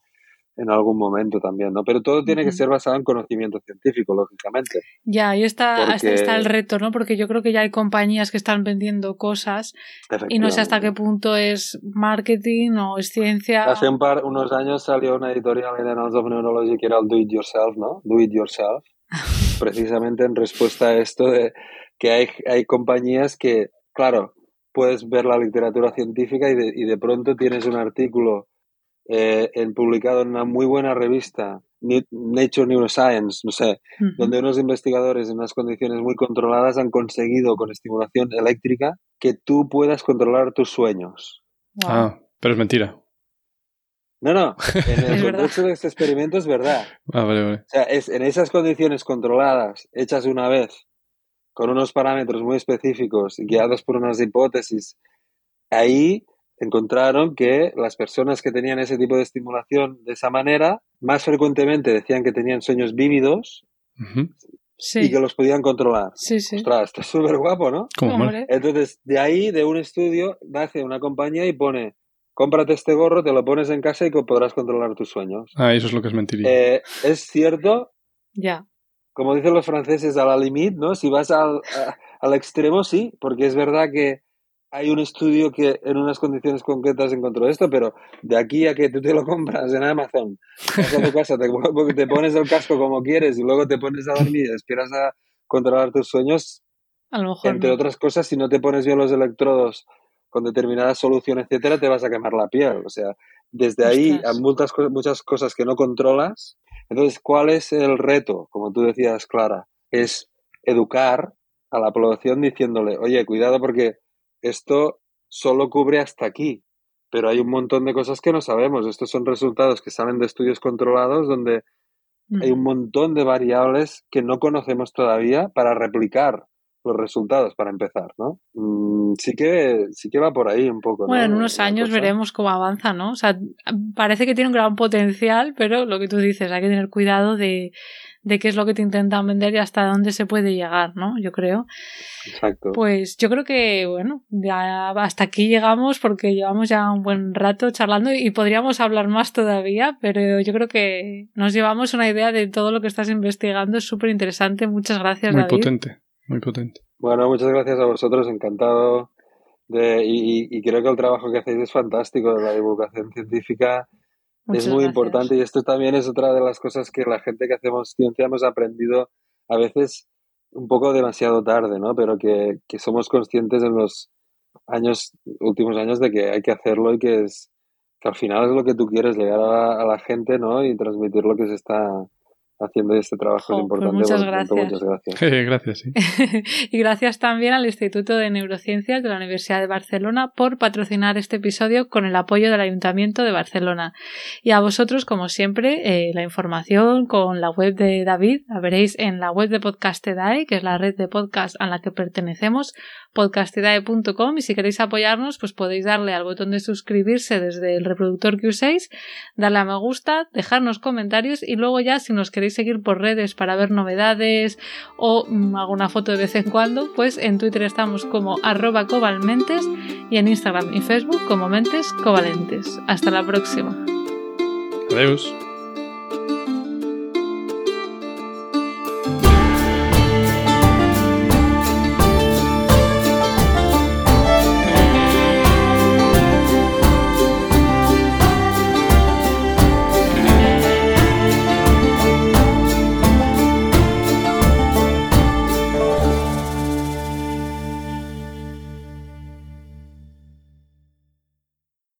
en algún momento también, ¿no? Pero todo tiene que ser basado en conocimiento científico, lógicamente. Ya, ahí está, está el reto, ¿no? Porque yo creo que ya hay compañías que están vendiendo cosas y no sé hasta qué punto es marketing o es ciencia. Hace un par, unos años salió una editorial en Annals of Neurology que era el Do It Yourself, ¿no? Do It Yourself. precisamente en respuesta a esto de que hay, hay compañías que, claro, puedes ver la literatura científica y de, y de pronto tienes un artículo eh, en, publicado en una muy buena revista, Nature Neuroscience, no sé, donde unos investigadores en unas condiciones muy controladas han conseguido con estimulación eléctrica que tú puedas controlar tus sueños. Ah, pero es mentira. No, no, en el contexto de este experimento es verdad. Ah, vale, vale. O sea, es, en esas condiciones controladas, hechas una vez, con unos parámetros muy específicos, guiados por unas hipótesis, ahí encontraron que las personas que tenían ese tipo de estimulación de esa manera, más frecuentemente decían que tenían sueños vívidos y que los podían controlar. Sí, sí. Ostras, esto es súper guapo, ¿no? Entonces, de ahí, de un estudio, nace una compañía y pone, cómprate este gorro, te lo pones en casa y podrás controlar tus sueños. Ah, eso es lo que es mentiría. Eh, es cierto. Ya. Como dicen los franceses, a la limit, ¿no? Si vas al, al extremo, sí, porque es verdad que hay un estudio que en unas condiciones concretas encontró esto, pero de aquí a que tú te lo compras en Amazon, vas a tu casa, te, te, pones el casco como quieres y luego te pones a dormir y esperas a controlar tus sueños, a lo mejor entre otras cosas, si no te pones bien los electrodos con determinadas soluciones, etcétera, te vas a quemar la piel. O sea, desde ahí a muchas, muchas cosas que no controlas. Entonces, ¿cuál es el reto? Como tú decías, Clara, es educar a la población diciéndole, oye, cuidado porque esto solo cubre hasta aquí, pero hay un montón de cosas que no sabemos. Estos son resultados que salen de estudios controlados donde hay un montón de variables que no conocemos todavía para replicar los resultados para empezar, ¿no? Mm, sí que sí que va por ahí un poco. Bueno, en unos años veremos cómo avanza, ¿no? O sea, parece que tiene un gran potencial, pero lo que tú dices, hay que tener cuidado de, de qué es lo que te intentan vender y hasta dónde se puede llegar, ¿no? Yo creo. Exacto. Pues yo creo que, bueno, ya hasta aquí llegamos porque llevamos ya un buen rato charlando y podríamos hablar más todavía, pero yo creo que nos llevamos una idea de todo lo que estás investigando. Es súper interesante. Muchas gracias, Muy potente, muy potente. Bueno, muchas gracias a vosotros. Encantado de, y, y creo que el trabajo que hacéis es fantástico de la divulgación científica es muy importante y esto también es otra de las cosas que la gente que hacemos ciencia hemos aprendido a veces un poco demasiado tarde, ¿no? Pero que, que somos conscientes en los años, últimos años de que hay que hacerlo y que es que al final es lo que tú quieres, llegar a, a la gente, ¿no? Y transmitir lo que se está haciendo este trabajo es pues importante. muchas gracias. Muchas gracias. gracias sí. y gracias también al Instituto de Neurociencias de la Universidad de Barcelona por patrocinar este episodio con el apoyo del Ayuntamiento de Barcelona. Y a vosotros, como siempre, eh, la información con la web de David la veréis en la web de Podcastedae, que es la red de podcast a la que pertenecemos, podcastidae.com y si queréis apoyarnos pues podéis darle al botón de suscribirse desde el reproductor que uséis, darle a me gusta, dejarnos comentarios y luego ya si nos queréis seguir por redes para ver novedades o mm, alguna foto de vez en cuando, pues en Twitter estamos como arroba cobalmentes y en Instagram y Facebook como mentes covalentes. Hasta la próxima. Adiós.